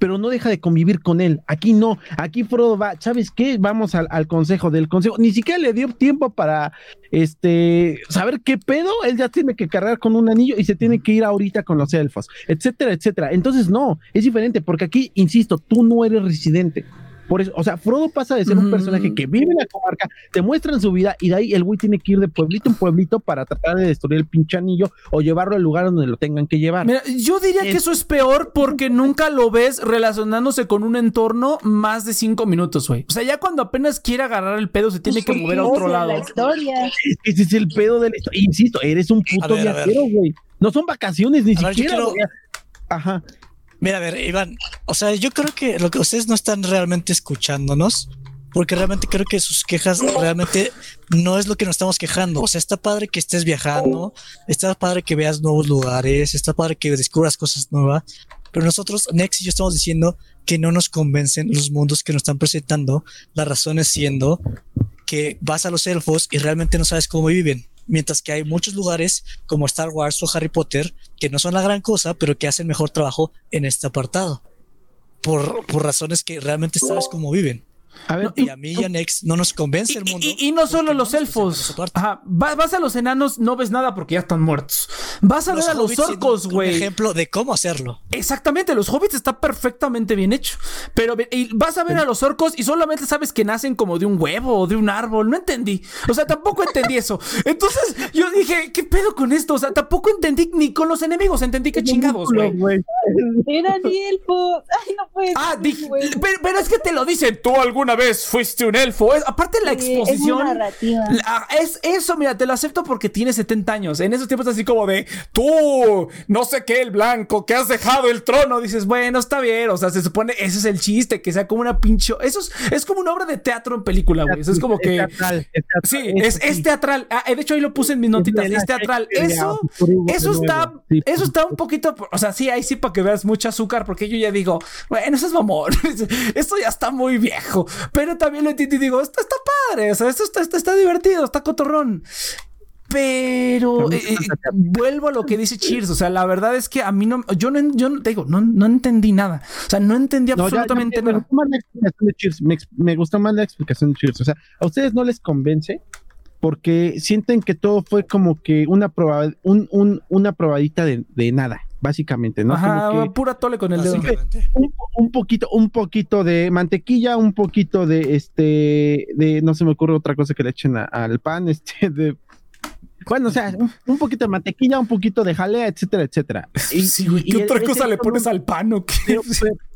pero no deja de convivir con él. Aquí no, aquí Frodo va, ¿sabes qué? Vamos al, consejo del consejo. Ni siquiera le dio tiempo para este saber qué pedo. Él ya tiene que cargar con un anillo y se tiene que ir ahorita con los elfos, etcétera, etcétera. Entonces, no, es diferente, porque aquí, insisto, tú no eres residente. Por eso, o sea, Frodo pasa de ser un personaje que vive en la comarca, te muestran su vida y de ahí el güey tiene que ir de pueblito en pueblito para tratar de destruir el pinche anillo o llevarlo al lugar donde lo tengan que llevar. Mira, yo diría que eso es peor porque nunca lo ves relacionándose con un entorno más de cinco minutos, güey. O sea, ya cuando apenas quiere agarrar el pedo se tiene que mover a otro lado. Ese es el pedo de la historia. Insisto, eres un puto viajero, güey. No son vacaciones ni siquiera. Ajá. Mira, a ver, Iván, o sea, yo creo que lo que ustedes no están realmente escuchándonos, porque realmente creo que sus quejas realmente no es lo que nos estamos quejando. O sea, está padre que estés viajando, está padre que veas nuevos lugares, está padre que descubras cosas nuevas, pero nosotros, Nex y yo estamos diciendo que no nos convencen los mundos que nos están presentando, las razones siendo que vas a los elfos y realmente no sabes cómo viven mientras que hay muchos lugares como Star Wars o Harry Potter que no son la gran cosa, pero que hacen mejor trabajo en este apartado. Por, por razones que realmente sabes cómo viven. A ver, y a mí y a Nex no nos convence el mundo. Y, no solo los elfos. Ajá. Vas, a los enanos, no ves nada porque ya están muertos. Vas a ver a los orcos, güey. Un ejemplo de cómo hacerlo. Exactamente, los hobbits está perfectamente bien hecho. Pero vas a ver a los orcos y solamente sabes que nacen como de un huevo o de un árbol. No entendí. O sea, tampoco entendí eso. Entonces yo dije, ¿qué pedo con esto? O sea, tampoco entendí ni con los enemigos. Entendí que chingados, güey. Eran elfos. Ay, no puede Ah, pero, pero, es que te lo dicen tú algún alguna vez fuiste un elfo. aparte la exposición. Es, es, eso, mira, te lo acepto porque tiene 70 años. En esos tiempos así como de tú, no sé qué, el blanco, que has dejado el trono. Dices, bueno, está bien. O sea, se supone, ese es el chiste, que sea como una pincho. Eso es, como una obra de teatro en película, güey. Eso es como que. sí, es, es teatral. Ah, de hecho, ahí lo puse en mis notitas. Es teatral. Eso, eso está, eso está un poquito. O sea, sí, ahí sí para que veas mucho azúcar, porque yo ya digo, bueno, eso es mamón. esto ya está muy viejo. Pero también lo entiendo y digo, esto está padre. O sea, esto está, está divertido, está cotorrón. Pero eh, eh, vuelvo a lo que dice Cheers. O sea, la verdad es que a mí no, yo no, yo no, te digo, no, no entendí nada. O sea, no entendí absolutamente nada. Me gustó, más la explicación de Cheers. O sea, a ustedes no les convence porque sienten que todo fue como que una, un, un, una probadita de, de nada básicamente, ¿no? Ajá, pura tole con el dedo. Un, poquito, un poquito de mantequilla, un poquito de este, de, no se me ocurre otra cosa que le echen al pan, este, de bueno, o sea, un, poquito de mantequilla, un poquito de jalea, etcétera, etcétera. Y, ¿Qué otra cosa le pones al pan o qué?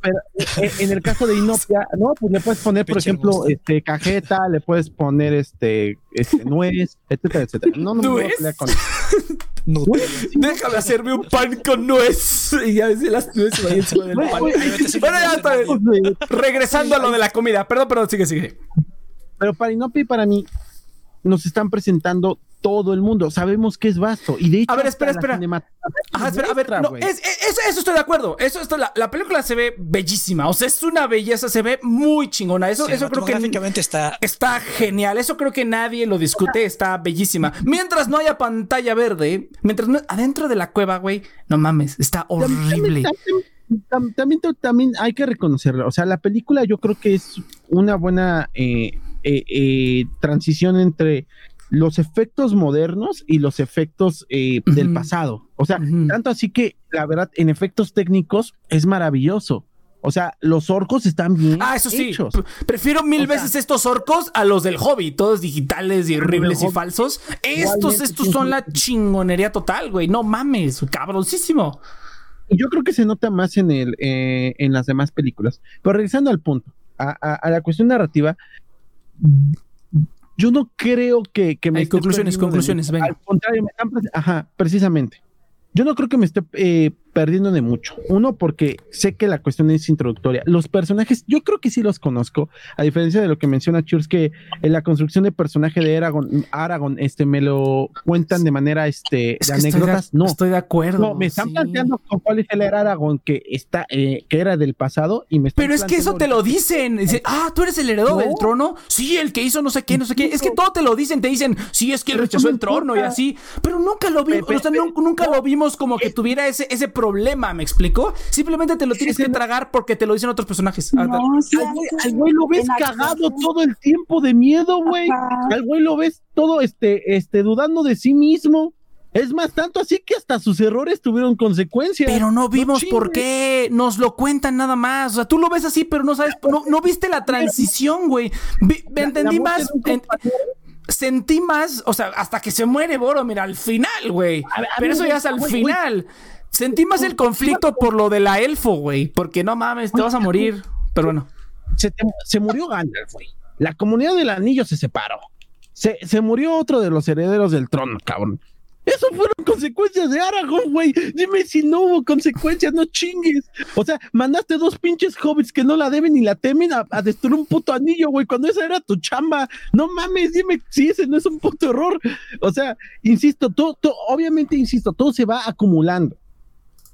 Pero, eh, en el caso de Inopia, no, pues le puedes poner, por ejemplo, este cajeta, le puedes poner este, este nuez, etcétera, etcétera. No, no ¿Nuez? me con no, Déjame hacerme un pan con nuez. Y a veces las nueces van encima del pan. Bueno, ya está. Regresando a lo de la comida. Perdón, perdón, sigue, sigue. Pero para Inopia y para mí, nos están presentando todo el mundo. Sabemos que es vasto. Y de hecho, a ver, espera, espera. Ajá, espera, a ver, no, es, eso estoy de acuerdo. Eso, esto, la, la, película se ve bellísima. O sea, es una belleza, se ve muy chingona. Eso, eso creo que está... está genial. Eso creo que nadie lo discute. Está bellísima. Mientras no haya pantalla verde, mientras no, adentro de la cueva, güey, no mames, está horrible. También, también, hay que reconocerlo. O sea, la película yo creo que es una buena eh, eh, eh, transición entre los efectos modernos y los efectos eh, del pasado. O sea, tanto así que la verdad, en efectos técnicos es maravilloso. O sea, los orcos están bien. Ah, eso sí. Prefiero mil veces estos orcos a los del hobby, todos digitales y horribles y falsos. Estos, estos son la chingonería total, güey. No mames, cabroncísimo. Yo creo que se nota más en el, eh, en las demás películas. Pero regresando al punto, a la cuestión narrativa, yo no creo que, que me. Hay conclusiones, conclusiones, venga. Al contrario, me están. Ajá, precisamente. Yo no creo que me esté eh, perdiendo de mucho. Uno, porque sé que la cuestión es introductoria. Los personajes, yo creo que sí los conozco, a diferencia de lo que menciona Churs, que en la construcción de personaje de Aragorn, Aragorn este, me lo cuentan de manera este, de anécdotas. no, estoy de acuerdo. No, me están planteando cuál es el Aragorn que está, eh, que era del pasado y me Pero es que eso te lo dicen. ah, tú eres el heredero del trono. Sí, el que hizo no sé qué, no sé qué. Es que todo te lo dicen. Te dicen, sí, es que él rechazó el trono y así. Pero nunca lo vimos, o sea, nunca lo vimos como que tuviera ese, ese problema, ¿me explico? Simplemente te lo tienes que tragar porque te lo dicen otros personajes. Ah, al, güey, lo ves cagado todo el tiempo de miedo, güey. Al güey lo ves todo este, este, dudando de sí mismo. Es más, tanto así que hasta sus errores tuvieron consecuencias. Pero no vimos por qué. Nos lo cuentan nada más. O sea, tú lo ves así, pero no sabes, no, viste la transición, güey. Me entendí más. sentí más, o sea, hasta que se muere Boro, mira, al final, güey. Pero eso ya es al final. Sentí más el conflicto por lo de la elfo, güey. Porque no mames, te vas a morir. Pero bueno. Se, murió Gandalf, güey. La comunidad del anillo se separó. Se, se murió otro de los herederos del trono, cabrón. Eso fueron consecuencias de Aragorn, güey. Dime si no hubo consecuencias, no chingues. O sea, mandaste dos pinches hobbits que no la deben ni la temen a, destruir un puto anillo, güey, cuando esa era tu chamba. No mames, dime si ese no es un puto error. O sea, insisto, todo, obviamente, insisto, todo se va acumulando.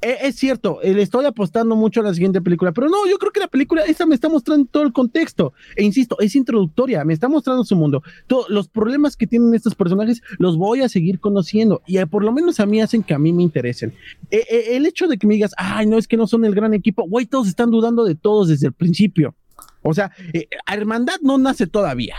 Eh, es cierto, le estoy apostando mucho a la siguiente película, pero no, yo creo que la película esta me está mostrando todo el contexto. E insisto, es introductoria, me está mostrando su mundo. Los problemas que tienen estos personajes los voy a seguir conociendo y eh, por lo menos a mí hacen que a mí me interesen. Eh, el hecho de que me digas, ay, no es que no son el gran equipo, güey, todos están dudando de todos desde el principio. O sea, Hermandad no nace todavía.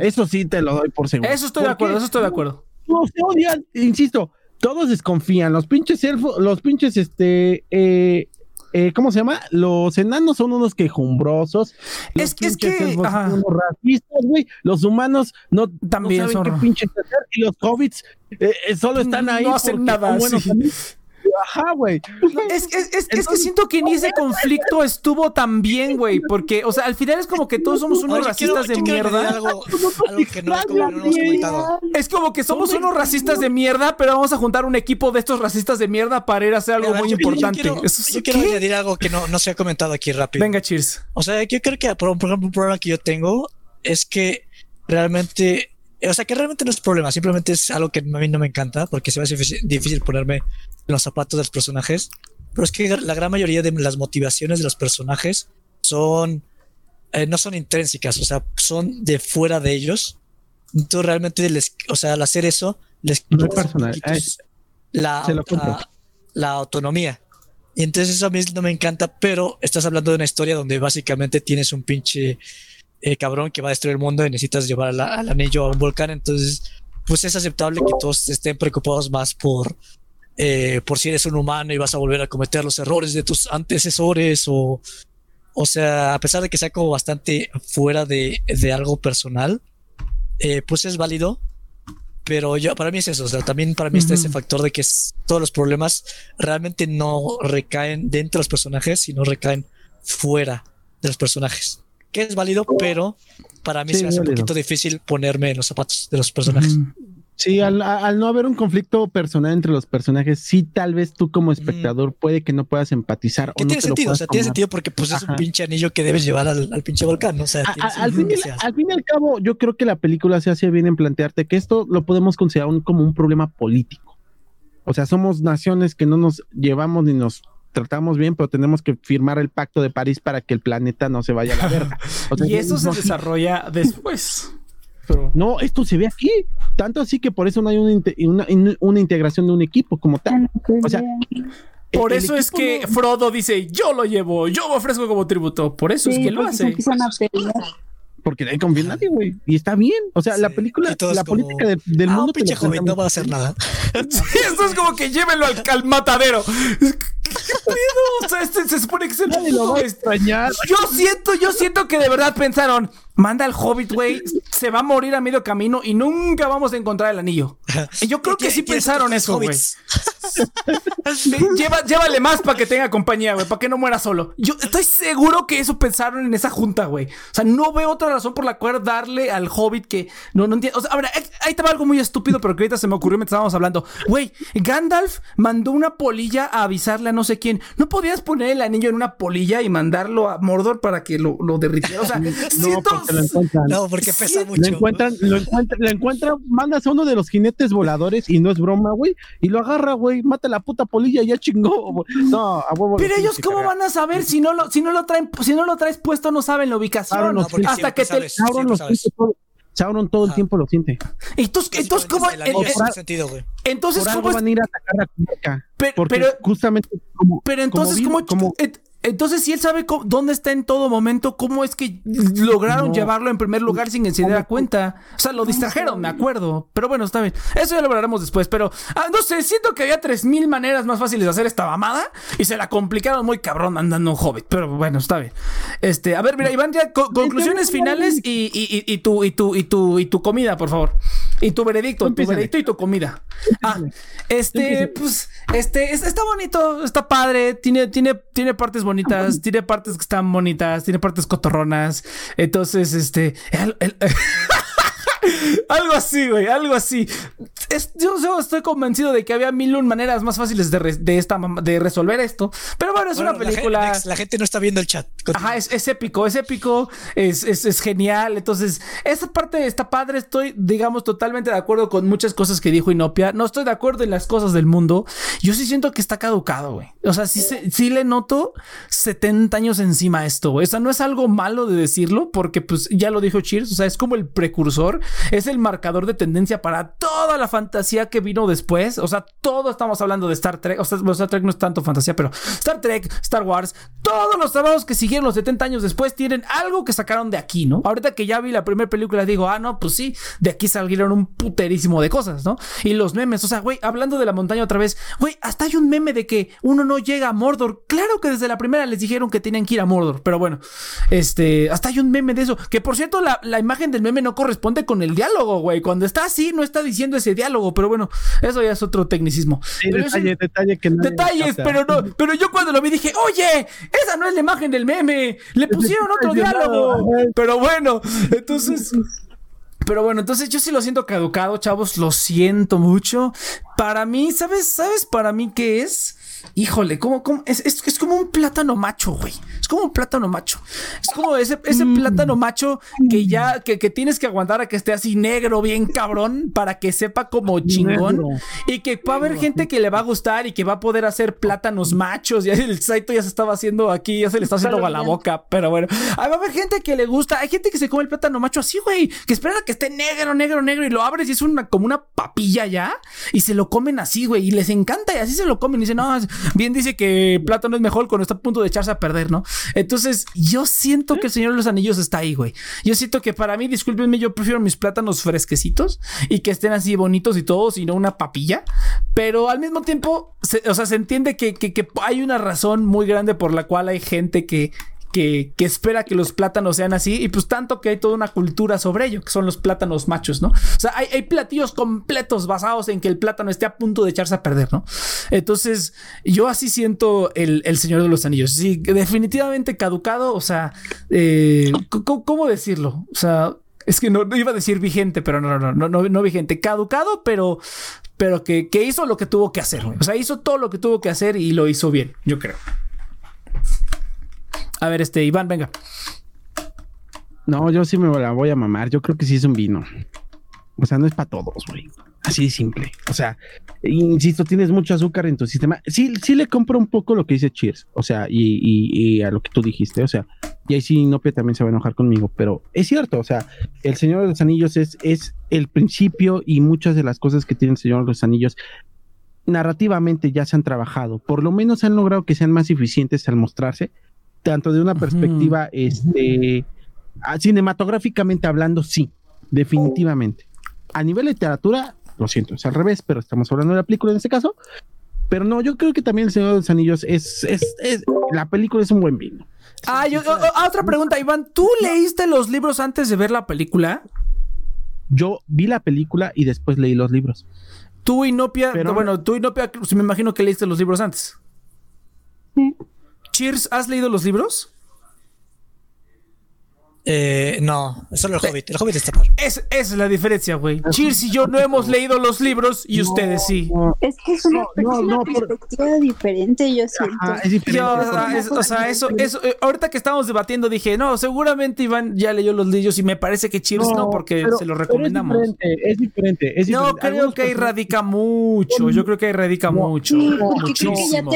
Eso sí te lo doy por seguro. Eso estoy de acuerdo, eso estoy de acuerdo. No se odian, insisto, todos desconfían. Los pinches elfos, los pinches, este, eh, eh, ¿cómo se llama? Los enanos son unos quejumbrosos. Es, que es que son unos racistas, güey. Los humanos no, También saben qué pinches hacer. Y los hobbits eh, solo están ahí. No hacen nada. Bueno, Ajá, güey. Es, es, es, es, que siento que ni ese conflicto estuvo tan bien, güey, porque, o sea, al final es como que todos somos unos Oye, quiero- racistas de mierda. añadir Algo, algo que no, como no hemos comentado. Es como que somos unos racistas de mierda, pero vamos a juntar un equipo de estos racistas de mierda para ir a hacer algo ver, muy yo- yo importante. quiero- yo quiero añadir algo que no, no se ha comentado aquí rápido. Venga, cheers. O sea, yo creo que, por, por ejemplo, un problema que yo tengo es que realmente, o sea, que realmente no es problema, simplemente es algo que a mí no me encanta porque se me hace difícil, difícil ponerme los zapatos de los personajes. Pero es que la gran mayoría de las motivaciones de los personajes son, eh, no son intrínsecas, o sea, son de fuera de ellos. Entonces, realmente, les, o sea, al hacer eso, les No personal, la, la, la autonomía. Y entonces eso a mí no me encanta, pero estás hablando de una historia donde básicamente tienes un pinche eh, cabrón que va a destruir el mundo y necesitas llevar al, al anillo a un volcán. Entonces, pues es aceptable que todos estén preocupados más por, eh, por si eres un humano y vas a volver a cometer los errores de tus antecesores o, o sea, a pesar de que sea como bastante fuera de, de algo personal, eh, pues es válido. Pero yo, para mí es eso, o sea, también para mí está Ujú. ese factor de que es- todos los problemas realmente no recaen dentro de los personajes, sino recaen fuera de los personajes. Que es válido, pero para mí Sí, se me hace un poquito difícil ponerme en los zapatos de los personajes. Sí, al, no haber un conflicto personal entre los personajes, sí, tal vez tú como espectador puede que no puedas empatizar. Que o no tiene te lo sentido, o puedas sea, tiene tomar. sentido porque pues es un pinche anillo que debes llevar al, al pinche volcán, ¿no? O sea, A- al, fin al fin y al cabo, yo creo que la película se hace bien en plantearte que esto lo podemos considerar un- como un problema político. O sea, somos naciones que no nos llevamos ni nos tratamos bien, pero tenemos que firmar el pacto de París para que el planeta no se vaya a la verga. O sea, Y eso se desarrolla después. Pero- No, esto se ve aquí. Tanto así que por eso no hay una, una, una integración de un equipo como tal. O sea, Por el eso es que no- Frodo dice, yo lo llevo, yo me ofrezco como tributo. Por eso es que lo se hace. porque no hay confía en nadie, güey. Y está bien. O sea, la película, la como, política de- del Ah, un mundo. pinche joven, no va a hacer nada. Sí, esto es como que llévenlo al, al matadero. ¿Qué pedo? O sea, este se supone que es el Nadie lo va a extrañar. Yo siento, yo siento que de verdad pensaron, manda al hobbit, güey, se va a morir a medio camino y nunca vamos a encontrar el anillo. Y yo creo que sí ¿Quieres pensaron eso, güey. Lleva, llévale más para que tenga compañía, güey, para que no muera solo. Yo estoy seguro que eso pensaron en esa junta, güey. O sea, no veo otra razón por la cual darle al hobbit que no, no entiendo. O sea, a ver, ahí- ahí estaba algo muy estúpido, pero que ahorita se me ocurrió mientras estábamos hablando. Güey, Gandalf mandó una polilla a avisarle a no sé quién. ¿No podías poner el anillo en una polilla y mandarlo a Mordor para que lo, lo derritiera? O sea, No, siento. Porque lo encuentran. No, porque pesa mucho. Lo encuentran, lo encuentran, lo encuentran, mandas a uno de los jinetes voladores y no es broma, güey, y lo agarra, güey, mata la puta polilla y ya chingó. güey. No, a huevo. Pero lo ellos cómo cagar. van a saber si no lo, si no lo traen, si no lo traes puesto, no saben la ubicación. Claro, no, hasta siempre que te. sabes. Sauron todo, Sauron todo el tiempo lo siente. Entonces, entonces ¿cómo? Eh, hace eh, sentido, güey. entonces, Por algo ¿cómo es- van a ir a atacar a Kumarka. Pero, justamente como, pero entonces, como, ¿cómo, vi- como- et- entonces, si él sabe cómo- dónde está en todo momento, ¿cómo es que lograron No. llevarlo en primer lugar sin que se diera cuenta? O sea, lo distrajeron, me acuerdo. Pero bueno, está bien. Eso ya lo hablaremos después. Pero ah, no sé, siento que había tres mil maneras más fáciles de hacer esta mamada y se la complicaron muy cabrón mandando un hobbit. Pero bueno, está bien. Este, a ver, mira, Iván, ya co- conclusiones finales y, y, y, y tu, y, tu, y, tu, y tu comida, por favor. Y tu veredicto, tu veredicto y tu comida. Ah, este, pues, este, es- está bonito, está padre, tiene, tiene, tiene partes bonitas, tiene partes que están bonitas, tiene partes cotorronas. Entonces, este, el- el- algo así, güey, algo así. Es- yo, yo estoy convencido de que había mil un maneras más fáciles de, re- de, esta, de resolver esto. Pero bueno, es Bueno, una la película. La, gente no está viendo el chat. Continúa. Ajá, es, es épico, es épico, es, es, es genial. Entonces, esa parte está padre. Estoy, digamos, totalmente de acuerdo con muchas cosas que dijo Inopia. No estoy de acuerdo en las cosas del mundo. Yo sí siento que está caducado, güey. O sea, sí, sí le noto 70 años encima a esto, güey. O sea, no es algo malo de decirlo, porque pues ya lo dijo Cheers. O sea, es como el precursor, es el marcador de tendencia para toda la fantasía que vino después. O sea, todo estamos hablando de Star Trek. O sea, Star Trek no es tanto fantasía, pero Star Trek, Star Wars, todos los trabajos que siguieron los 70 años después tienen algo que sacaron de aquí, ¿no? Ahorita que ya vi la primera película, digo, ah, no, pues sí, de aquí salieron un puterísimo de cosas, ¿no? Y los memes, o sea, güey, hablando de la montaña otra vez, güey, hasta hay un meme de que uno no llega a Mordor. Claro que desde la primera les dijeron que tenían que ir a Mordor, pero bueno, este, hasta hay un meme de eso. Que por cierto, la, la imagen del meme no corresponde con el diálogo. diálogo, güey. Cuando está así, no está diciendo ese diálogo, pero bueno, eso ya es otro tecnicismo. detalle, detalle que Detalles, pero no, pero yo cuando lo vi dije, oye, esa no es la imagen del meme, le pusieron otro diálogo. Pero bueno, entonces... Pero bueno, entonces yo sí lo siento caducado, chavos, lo siento mucho. Para mí, ¿sabes? ¿Sabes para mí qué es? Híjole, ¿cómo, cómo? Es, es, como un plátano macho, güey. Es como un plátano macho. Es como ese, ese mm. plátano macho que ya, que, que, tienes que aguantar a que esté así negro, bien cabrón, para que sepa como chingón. Y que va a haber gente que le va a gustar y que va a poder hacer plátanos machos. Ya el Saito ya se estaba haciendo aquí, ya se le está haciendo a la boca. Pero bueno, va a haber gente que le gusta. Hay gente que se come el plátano macho así, güey. Que espera que esté negro, negro, negro. Y lo abres y es una, como una papilla ya. Y se lo comen así, güey. Y les encanta y así se lo comen. Y dicen, no, bien dice que plátano es mejor cuando está a punto de echarse a perder, ¿no? Entonces, yo siento que el Señor de los Anillos está ahí, güey. Yo siento que para mí, discúlpenme, yo prefiero mis plátanos fresquecitos y que estén así bonitos y todos y no una papilla. Pero al mismo tiempo, o sea, se entiende que, que hay una razón muy grande por la cual hay gente que que, espera que los plátanos sean así y pues tanto que hay toda una cultura sobre ello, que son los plátanos machos, ¿no? O sea, hay, platillos completos basados en que el plátano esté a punto de echarse a perder, ¿no? Entonces, yo así siento el, Señor de los Anillos. Sí, definitivamente caducado, o sea, eh, ¿cómo, decirlo? O sea, es que no, iba a decir vigente, pero no, no, no, no, no vigente. Caducado, pero, pero que, que hizo lo que tuvo que hacer. O sea, hizo todo lo que tuvo que hacer y lo hizo bien, yo creo. A ver, este, Iván, venga. No, yo sí me la voy a mamar. Yo creo que sí es un vino. O sea, no es para todos, güey. Así de simple. O sea, insisto, tienes mucho azúcar en tu sistema. Sí, sí le compro un poco lo que dice Cheers. O sea, y, a lo que tú dijiste. O sea, y ahí sí Nopia también se va a enojar conmigo. Pero es cierto, o sea, el Señor de los Anillos es, es el principio y muchas de las cosas que tiene el Señor de los Anillos narrativamente ya se han trabajado. Por lo menos han logrado que sean más eficientes al mostrarse tanto de una perspectiva este, cinematográficamente hablando, sí, definitivamente. A nivel literatura, lo siento, es al revés, pero estamos hablando de la película en este caso. Pero no, yo creo que también El Señor de los Anillos es, es, es la película es un buen vino. Ah, yo, ah, otra pregunta, Iván, ¿tú leíste los libros antes de ver la película? Yo vi la película y después leí los libros. Tú, Inopia, pero, bueno, tú, Inopia, me imagino que leíste los libros antes. Sí. Cheers, ¿has leído los libros? Eh, no, solo el Hobbit. El Hobbit está Es, esa es la diferencia, güey. Cheers y yo no hemos leído los libros y ustedes sí. Es que es una, perspectiva diferente, yo siento. o sea, eso, eso, eh, ahorita que estábamos debatiendo dije, no, seguramente Iván ya leyó los libros y me parece que Cheers no, porque se lo recomendamos. es diferente, es diferente. No, creo que ahí radica mucho. Yo creo que ahí radica mucho. muchísimo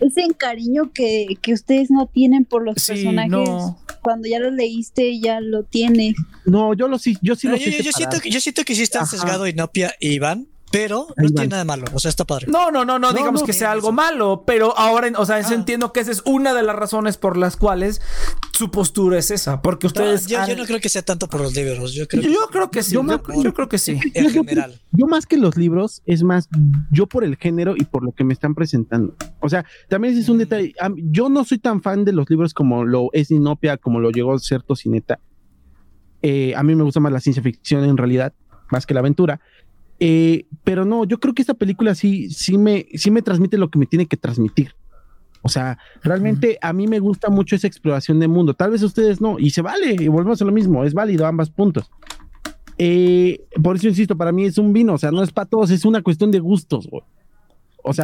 ese cariño que, que, ustedes no tienen por los personajes cuando ya lo leíste ya lo tienes. No yo lo sí yo sí lo yo, yo, siento que yo siento que sí están sesgado Inopia y Iván pero no tiene nada de malo, o sea, está padre. No, no, no, no, digamos que sea algo malo, pero ahora, o sea, ah. entiendo que esa es una de las razones por las cuales su postura es esa, porque ustedes... yo, no creo que sea tanto por los libros, yo creo, yo creo que sí, yo, creo que sí. En general. Yo más que los libros, es más, yo por el género y por lo que me están presentando. O sea, también es un mm. detalle, yo no soy tan fan de los libros como lo es Inopia, como lo llegó a ser Tocineta. Eh, a mí me gusta más la ciencia ficción en realidad, más que la aventura. Eh, pero no, yo creo que esta película sí, sí me, sí me transmite lo que me tiene que transmitir. O sea, realmente a mí me gusta mucho esa exploración de mundo. Tal vez ustedes no, y se vale, y volvemos a lo mismo, es válido ambos puntos. Eh, por eso insisto, para mí es un vino, o sea, no es para todos, es una cuestión de gustos, güey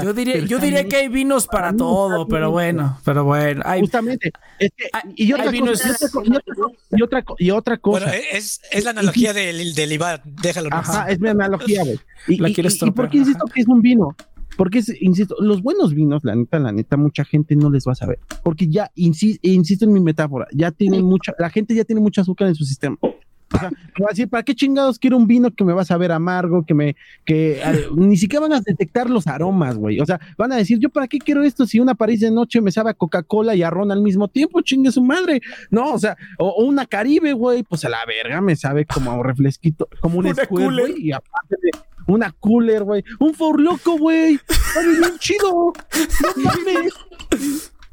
yo diría, yo diría que hay vinos para todo, pero bueno, pero bueno. Hay, Justamente. y, otra cosa, y, otra, cosa. Bueno, es, es la analogía del, del Iván, déjalo. Ajá, es mi analogía, güey. Y, y, por qué insisto que es un vino? Porque, insisto, los buenos vinos, la neta, la neta, mucha gente no les va a saber. Porque ya, insisto en mi metáfora, ya tienen mucha, la gente ya tiene mucha azúcar en su sistema. O sea, así, ¿para qué chingados quiero un vino que me va a saber amargo, que me, que ni siquiera van a detectar los aromas, güey? O sea, van a decir, ¿yo para qué quiero esto si una París de noche me sabe a Coca-Cola y a Ron al mismo tiempo? Chingue su madre. No, o sea, o, una Caribe, güey, pues a la verga me sabe como a un refresquito, como un escudo, güey, y aparte de una cooler, güey, un for loco, güey, está bien chido. No mames.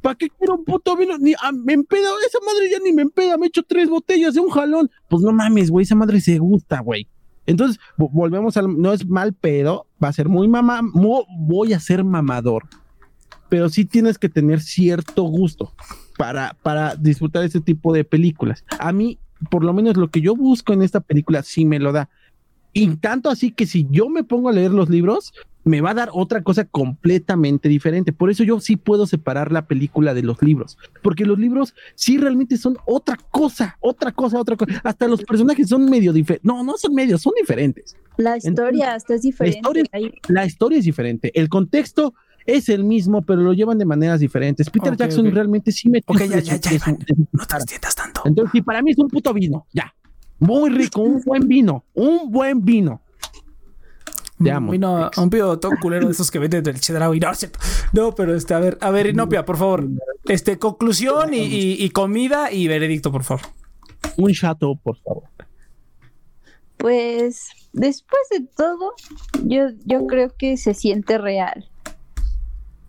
¿Para qué quiero un puto vino? Ni, ah, me empeda, esa madre ya ni me empeda, me echo tres botellas de un jalón. Pues no mames, güey, esa madre se gusta, güey. Entonces, volvemos al, no es mal pedo, va a ser muy mamá, voy a ser mamador, pero sí tienes que tener cierto gusto para, para disfrutar ese tipo de películas. A mí, por lo menos lo que yo busco en esta película, sí me lo da. Y tanto así que si yo me pongo a leer los libros, me va a dar otra cosa completamente diferente. Por eso yo sí puedo separar la película de los libros, porque los libros sí realmente son otra cosa, otra cosa, otra cosa. Hasta los personajes son medio diferentes. No, no son medios, son diferentes. La historia hasta es diferente. La historia, es diferente. El contexto es el mismo, pero lo llevan de maneras diferentes. Peter Jackson realmente sí me... Ok, ya, ya, ya, no te tanto. Entonces, sí, para mí es un puto vino, ya. Muy rico, un buen vino, un buen vino. Te amo. Vino, un pido todo culero de esos que venden del cheddar y no, no, pero este, a ver, a ver, Inopia, por favor. Este, conclusión y, comida y veredicto, por favor. Un chato, por favor. Pues después de todo, yo, yo creo que se siente real.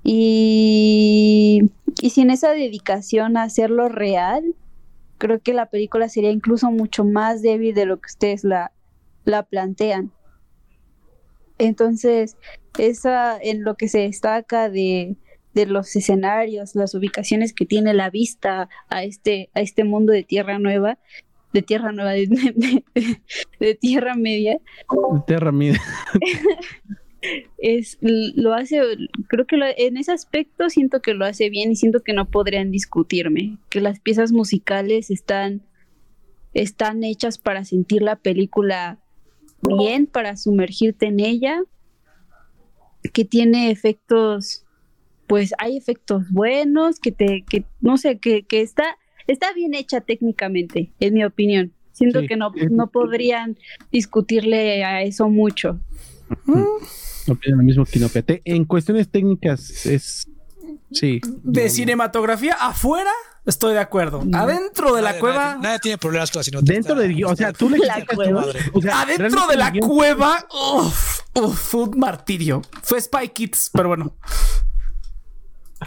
Y, y sin esa dedicación a hacerlo real, creo que la película sería incluso mucho más débil de lo que ustedes la, la plantean. Entonces, esa en lo que se destaca de, de, los escenarios, las ubicaciones que tiene la vista a este, a este mundo de Tierra Nueva, de Tierra Nueva, de, de Tierra Media. Tierra Media. es lo hace creo que en ese aspecto siento que lo hace bien y siento que no podrían discutirme que las piezas musicales están están hechas para sentir la película bien para sumergirte en ella que tiene efectos pues hay efectos buenos que te que no sé que, que está está bien hecha técnicamente en mi opinión. Siento que no, no podrían discutirle a eso mucho. Lo mismo que En cuestiones técnicas es. Sí. De cinematografía afuera, estoy de acuerdo. Adentro de la cueva. Nadie, tiene problemas con la Dentro de. O sea, tú le la cueva. Adentro de la cueva. Uf, uf, un martirio. Fue Spy Kids, pero bueno.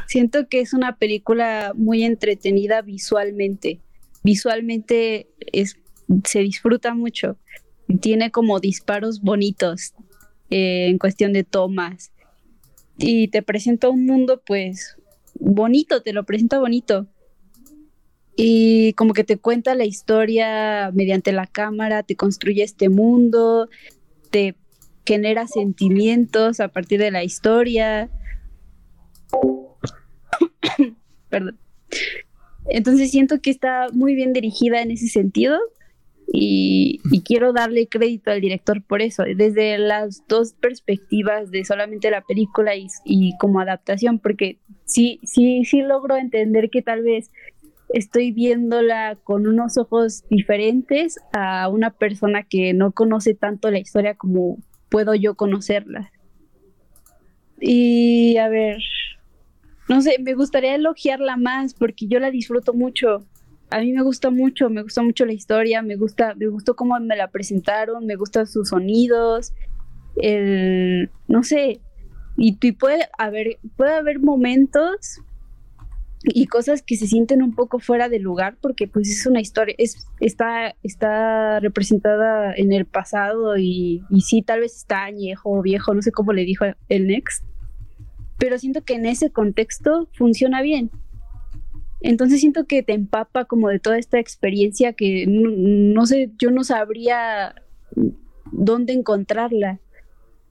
Siento que es una película muy entretenida visualmente. Visualmente es, se disfruta mucho. Tiene como disparos bonitos. Eh, en cuestión de tomas. Y te presenta un mundo pues bonito, te lo presenta bonito. Y como que te cuenta la historia mediante la cámara, te construye este mundo, te genera sentimientos a partir de la historia. Perdón. Entonces siento que está muy bien dirigida en ese sentido y, quiero darle crédito al director por eso, desde las dos perspectivas de solamente la película y, y, como adaptación, porque sí, sí, sí logro entender que tal vez estoy viéndola con unos ojos diferentes a una persona que no conoce tanto la historia como puedo yo conocerla. Y a ver, no sé, me gustaría elogiarla más porque yo la disfruto mucho a mí me gusta mucho, me gusta mucho la historia, me gusta, me gustó cómo me la presentaron, me gustan sus sonidos, no sé, y, puede haber, puede haber momentos y cosas que se sienten un poco fuera de lugar porque pues es una historia, es, está, está representada en el pasado y, y sí, tal vez está añejo o viejo, no sé cómo le dijo el Next, pero siento que en ese contexto funciona bien entonces siento que te empapa como de toda esta experiencia que no, sé, yo no sabría dónde encontrarla.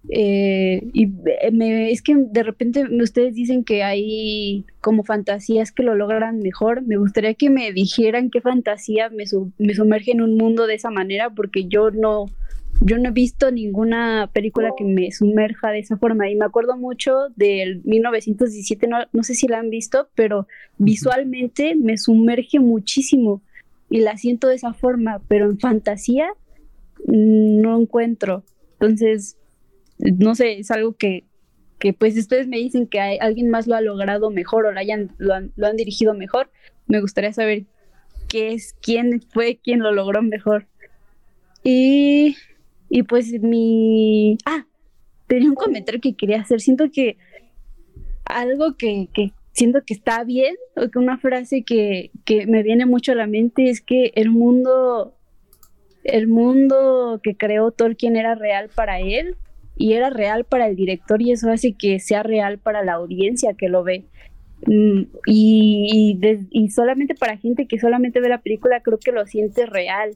Eh, y es que de repente ustedes dicen que hay como fantasías que lo logran mejor. Me gustaría que me dijeran qué fantasía me, me sumerge en un mundo de esa manera, porque yo no, yo no he visto ninguna película que me sumerja de esa forma y me acuerdo mucho del 1917, no, no sé si la han visto, pero visualmente me sumerge muchísimo y la siento de esa forma, pero en fantasía no encuentro. Entonces, no sé, es algo que, que pues ustedes me dicen que hay, alguien más lo ha logrado mejor o lo, hayan, lo, han, lo han dirigido mejor. Me gustaría saber qué es, quién fue quien lo logró mejor. Y y pues mi... Ah, tenía un comentario que quería hacer. Siento que algo que, que siento que está bien, o que una frase que, que me viene mucho a la mente es que el mundo el mundo que creó Tolkien era real para él y era real para el director y eso hace que sea real para la audiencia que lo ve. Mm, y, y, solamente para gente que solamente ve la película creo que lo siente real,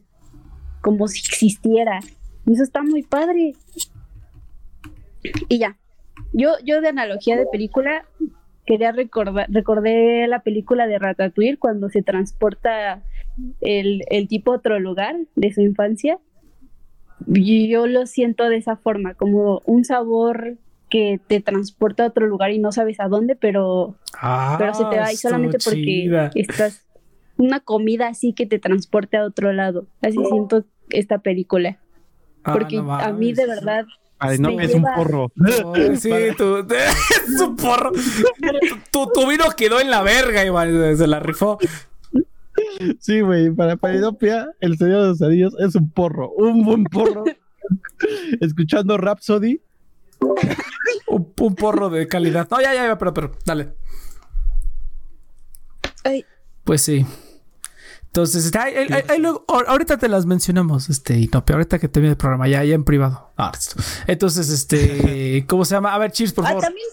como si existiera. Eso está muy padre. Y ya. Yo, yo de analogía de película quería recordar, recordé la película de Ratatouille cuando se transporta el, el tipo a otro lugar de su infancia. Y yo lo siento de esa forma, como un sabor que te transporta a otro lugar y no sabes a dónde, pero, pero se te va ahí solamente porque estás una comida así que te transporte a otro lado. Así siento esta película. Ah, porque a mí de verdad Ay, no, es un porro. sí, tu, es un porro. Tu, tu, vino quedó en la verga, Iván. Se la rifó. Sí, güey. Para Paridopia, el Señor de los Anillos es un porro. Un buen porro. Escuchando Rhapsody. un, un, porro de calidad. No, ya, ya, ya, pero, pero, dale. Ay. Pues sí. Entonces, este, ahorita te las mencionamos, este, y no, pero ahorita que te viene el programa, ya, ya en privado. Ah, entonces, este, ¿cómo se llama? A ver, Cheers, por ah, favor. también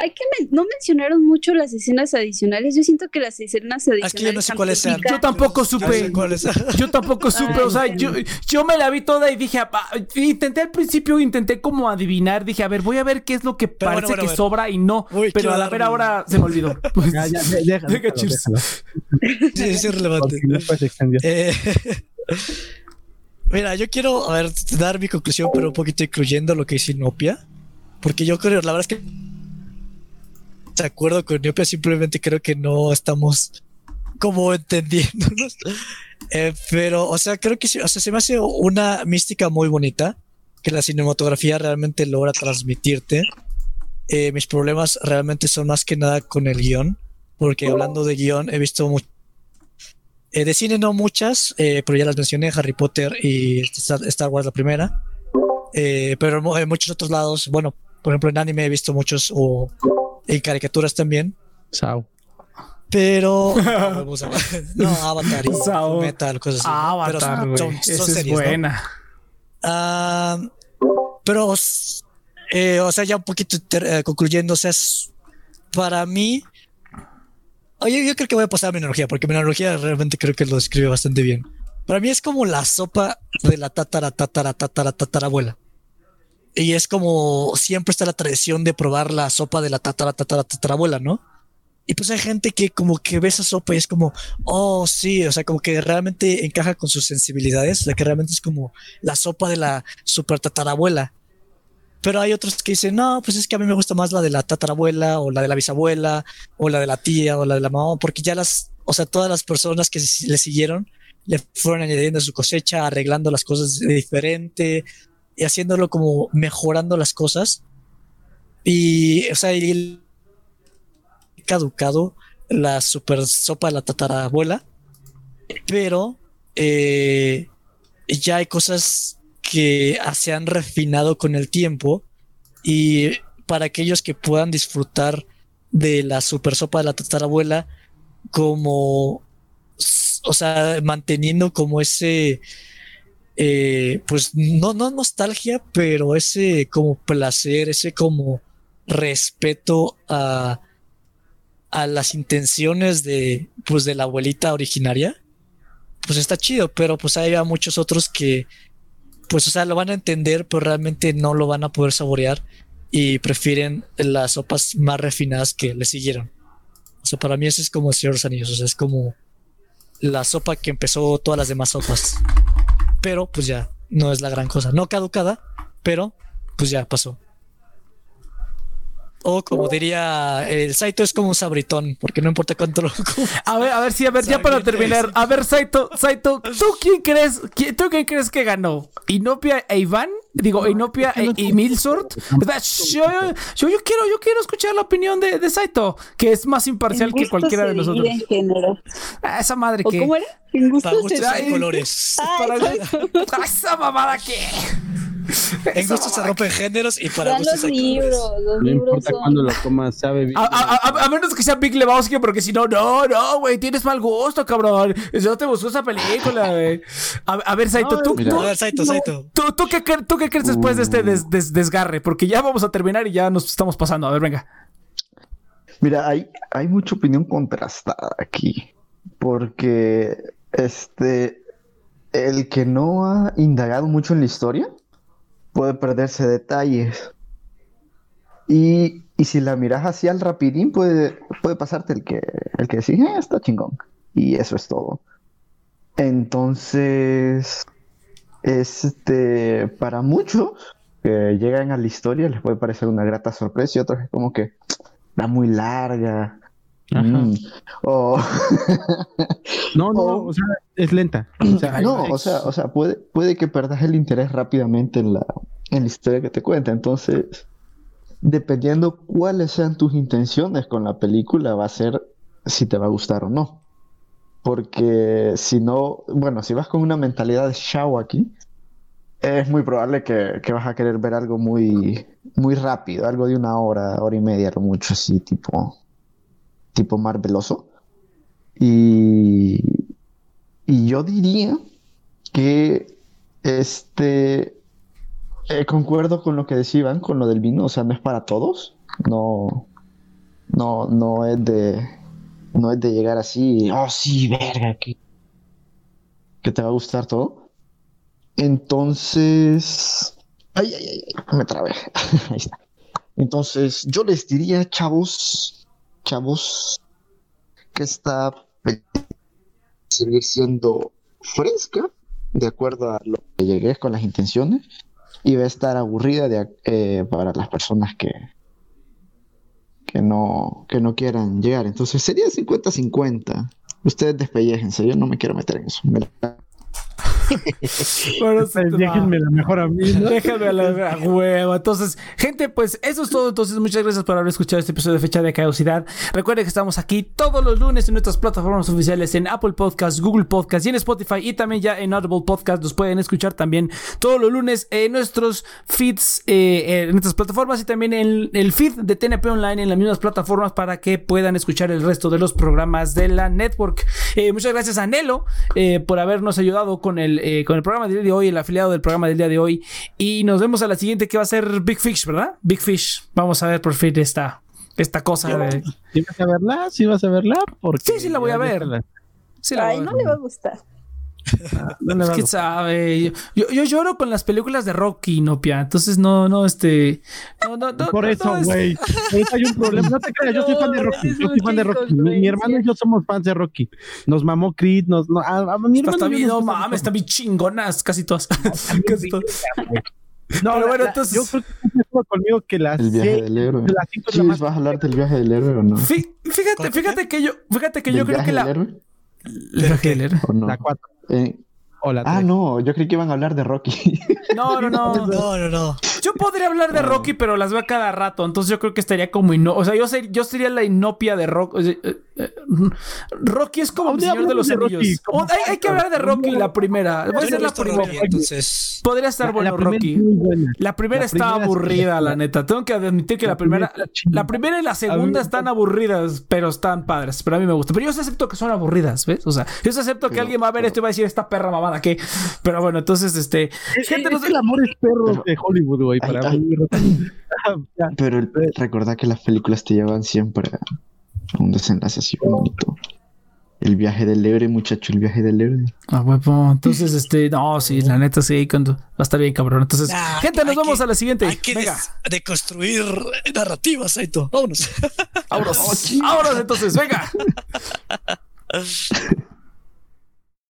hay que no mencionaron mucho las escenas adicionales. Yo siento que las escenas adicionales. yo no sé cuáles sean. Yo tampoco supe. Yo tampoco supe. o sea, yo, yo me la vi toda y dije, ah, intenté al principio, intenté como adivinar. Dije, a ver, voy a ver qué es lo que parece que sobra y no. pero a la ver ahora se me olvidó. ya, ya, deja, deja, Sí, es relevante. Eh, mira, yo quiero, a ver, dar mi conclusión, pero un poquito incluyendo lo que dice Inopia. Porque yo creo, la verdad es que de acuerdo con Neopia, simplemente creo que no estamos como entendiéndonos. Eh, pero, o sea, creo que o sea, se me hace una mística muy bonita que la cinematografía realmente logra transmitirte. Eh, mis problemas realmente son más que nada con el guion, porque hablando de guion he visto mucho. Eh, de cine no muchas, pero ya las mencioné, Harry Potter y Star Wars la primera. pero en muchos otros lados, bueno, por ejemplo en anime he visto muchos o en caricaturas también. Sao. Pero. no, Avatar y Sao. Metal, cosas así. Avatar, pero son, son, es buena. Ah, pero, eh, o sea, ya un poquito eh, concluyendo, o sea, para mí. Oye, yo creo que voy a pasar a mi analogía, porque mi analogía realmente creo que lo describe bastante bien. Para mí es como la sopa de la tatara, tatara, tatara, tatarabuela. Y es como siempre está la tradición de probar la sopa de la tatara, tatara, tatarabuela, ¿no? Y pues hay gente que como que ve esa sopa y es como, oh, sí, o sea, como que realmente encaja con sus sensibilidades, o sea, que realmente es como la sopa de la super tatarabuela. Pero hay otros que dicen, no, pues es que a mí me gusta más la de la tatarabuela o la de la bisabuela o la de la tía o la de la mamá, porque ya las, o sea, todas las personas que le siguieron le fueron añadiendo su cosecha, arreglando las cosas de diferente, y haciéndolo como mejorando las cosas. Y, o sea, caducado la super sopa de la tatarabuela, pero eh, ya hay cosas que se han refinado con el tiempo y para aquellos que puedan disfrutar de la super sopa de la tatarabuela como, o sea, manteniendo como ese eh, pues no, no nostalgia, pero ese como placer, ese como respeto a, a las intenciones de, pues de la abuelita originaria, pues está chido, pero pues hay muchos otros que, pues, o sea, lo van a entender, pero realmente no lo van a poder saborear y prefieren las sopas más refinadas que le siguieron. O sea, para mí eso es como el Señor de los o sea, es como la sopa que empezó todas las demás sopas pero pues ya no es la gran cosa. No caducada, pero pues ya pasó. O como diría el Saito es como un sabritón, porque no importa cuánto lo. A ver, a ver, sí, a ver, ya para terminar. A ver, Saito, Saito, ¿tú quién crees? ¿Tú quién crees que ganó? ¿Inopia e Iván? Digo, Inopia e, y Milsort. Yo, yo, yo, quiero, yo quiero escuchar la opinión de, de Saito, que es más imparcial que cualquiera de nosotros. Ah, esa madre que. ¿Cómo era? En gustos, colores. Para esa mamada que. En gusto se rompen géneros y para gustos los hay colores. libros, los No libros importa son. cuándo lo comas, sabe bien. A, a- a- a menos que sea Big Lebowski, porque si no, no, no, güey, tienes mal gusto, cabrón. Yo te busco esa película, güey. A, a ver, Saito, tú, mira. tú, A ver, Saito, Saito. tú- tú qué, tú qué crees después de este des- des- desgarre? Porque ya vamos a terminar y ya nos estamos pasando. A ver, venga. Mira, hay, hay mucha opinión contrastada aquí. Porque este el que no ha indagado mucho en la historia puede perderse detalles. Y, y si la miras así al rapidín, puede, puede pasarte el que, el que decís, "Eh, está chingón. Y eso es todo. Entonces, este, para muchos que llegan a la historia les puede parecer una grata sorpresa y otros es como que está muy larga. Mm. O, No, no, o- o sea, es lenta. O sea, hay- no, hay- o sea, o sea, puede, puede que perdas el interés rápidamente en la, en la historia que te cuenta. Entonces, dependiendo cuáles sean tus intenciones con la película, va a ser si te va a gustar o no. Porque si no, bueno, si vas con una mentalidad de Shao aquí, es muy probable que, que vas a querer ver algo muy, muy rápido, algo de una hora, hora y media, lo mucho así, tipo, tipo marveloso. Y, y yo diría que este eh, concuerdo con lo que decían, con lo del vino, o sea, no es para todos. No, no, no es de, no es de llegar así, oh sí, verga, que, que te va a gustar todo. Entonces, ay, ay, ay, me trabé. Ahí está. Entonces, yo les diría, chavos, chavos, que esta película seguir siendo fresca, de acuerdo a lo que llegué con las intenciones, y va a estar aburrida eh, para las personas que, que, no, que no quieran llegar. Entonces sería 50-50. Ustedes despelléjense, yo no me quiero meter en eso. Me la- Bueno, Pues déjenme la mejor a mí, ¿no? Déjame a la a huevo. Entonces, gente, pues eso es todo. Entonces, muchas gracias por haber escuchado este episodio de Fecha de Caducidad. Recuerden que estamos aquí todos los lunes en nuestras plataformas oficiales en Apple Podcast, Google Podcast y en Spotify y también ya en Audible Podcast. Nos pueden escuchar también todos los lunes en nuestros feeds, eh, en nuestras plataformas y también en el feed de TNP Online en las mismas plataformas para que puedan escuchar el resto de los programas de la network. Eh, muchas gracias a Nelo eh, por habernos ayudado con el, eh, con el programa del día de hoy, el afiliado del programa del día de hoy. Y nos vemos a la siguiente que va a ser Big Fish, ¿verdad? Big Fish. Vamos a ver por fin esta, esta cosa de... ¿Sí vas a verla? ¿Sí vas a verla? Porque Sí, sí la voy a ver. la- Sí, la Ay, voy a no ver. le va a gustar. no ¿Quién gustar. sabe? Yo, yo lloro con las películas de Rocky, Nopia. Entonces no, no, este... No, no, no, Por no, eso, no, es- güey. Por eso hay un problema. No te creas, yo soy fan de Rocky. es Yo soy fan de Rocky. Mi, mi hermano y yo somos fans de Rocky. Nos mamó Creed, nos. No, a, a mi Está, hermano está bien, no mames, están bien chingonas casi todas. Casi todas. No, Pero bueno, la- entonces- Yo creo que conmigo que las el viaje seis- del héroe. las cinco es Sí, la más- ¿Vas a hablar del viaje del héroe o no? Fí- Fíjate, ¿Con fíjate que yo, fíjate que yo ¿Del creo que la... héroe ¿El viaje del héroe? ¿O no? la cuatro Eh, o la ah, no, yo creí que iban a hablar de Rocky. No, no, no. No, no, no. Yo podría hablar de Rocky, pero las veo a cada rato. Entonces yo creo que estaría como ino... O sea, yo, ser- yo sería la inopia de Rocky. Rocky es como Un el señor de los de Rocky, anillos. como Oh, hay, hay que hablar de Rocky la primera. Voy a ser la primera. Rocky, entonces. Podría estar La- bueno la Rocky. La primera La está primera es- aburrida, la neta. Tengo que admitir que la, La primera, la primera y la segunda están aburridas, pero están padres. Pero a mí me gusta. Pero yo acepto que son aburridas, ¿ves? O sea, yo sí acepto que alguien va a ver pero- esto y va a decir esta perra mamada que. Pero bueno, entonces, este. Es, Gente, es no sé- el amor es perro Pero- de Hollywood, güey. Ay, Para ay. mí. Ah, ya. Pero el- recordá que las películas te llevan siempre a un desenlace así bonito. El viaje del héroe, muchacho, el viaje del héroe. Ah, huevo. Entonces, este, no, sí, la neta sí, cuando va a estar bien cabrón. Entonces, Nah, gente, nos vamos que- a la siguiente. Hay que Venga, des- deconstruir narrativas, Saito. Vámonos. vámonos. Vámonos, entonces, venga.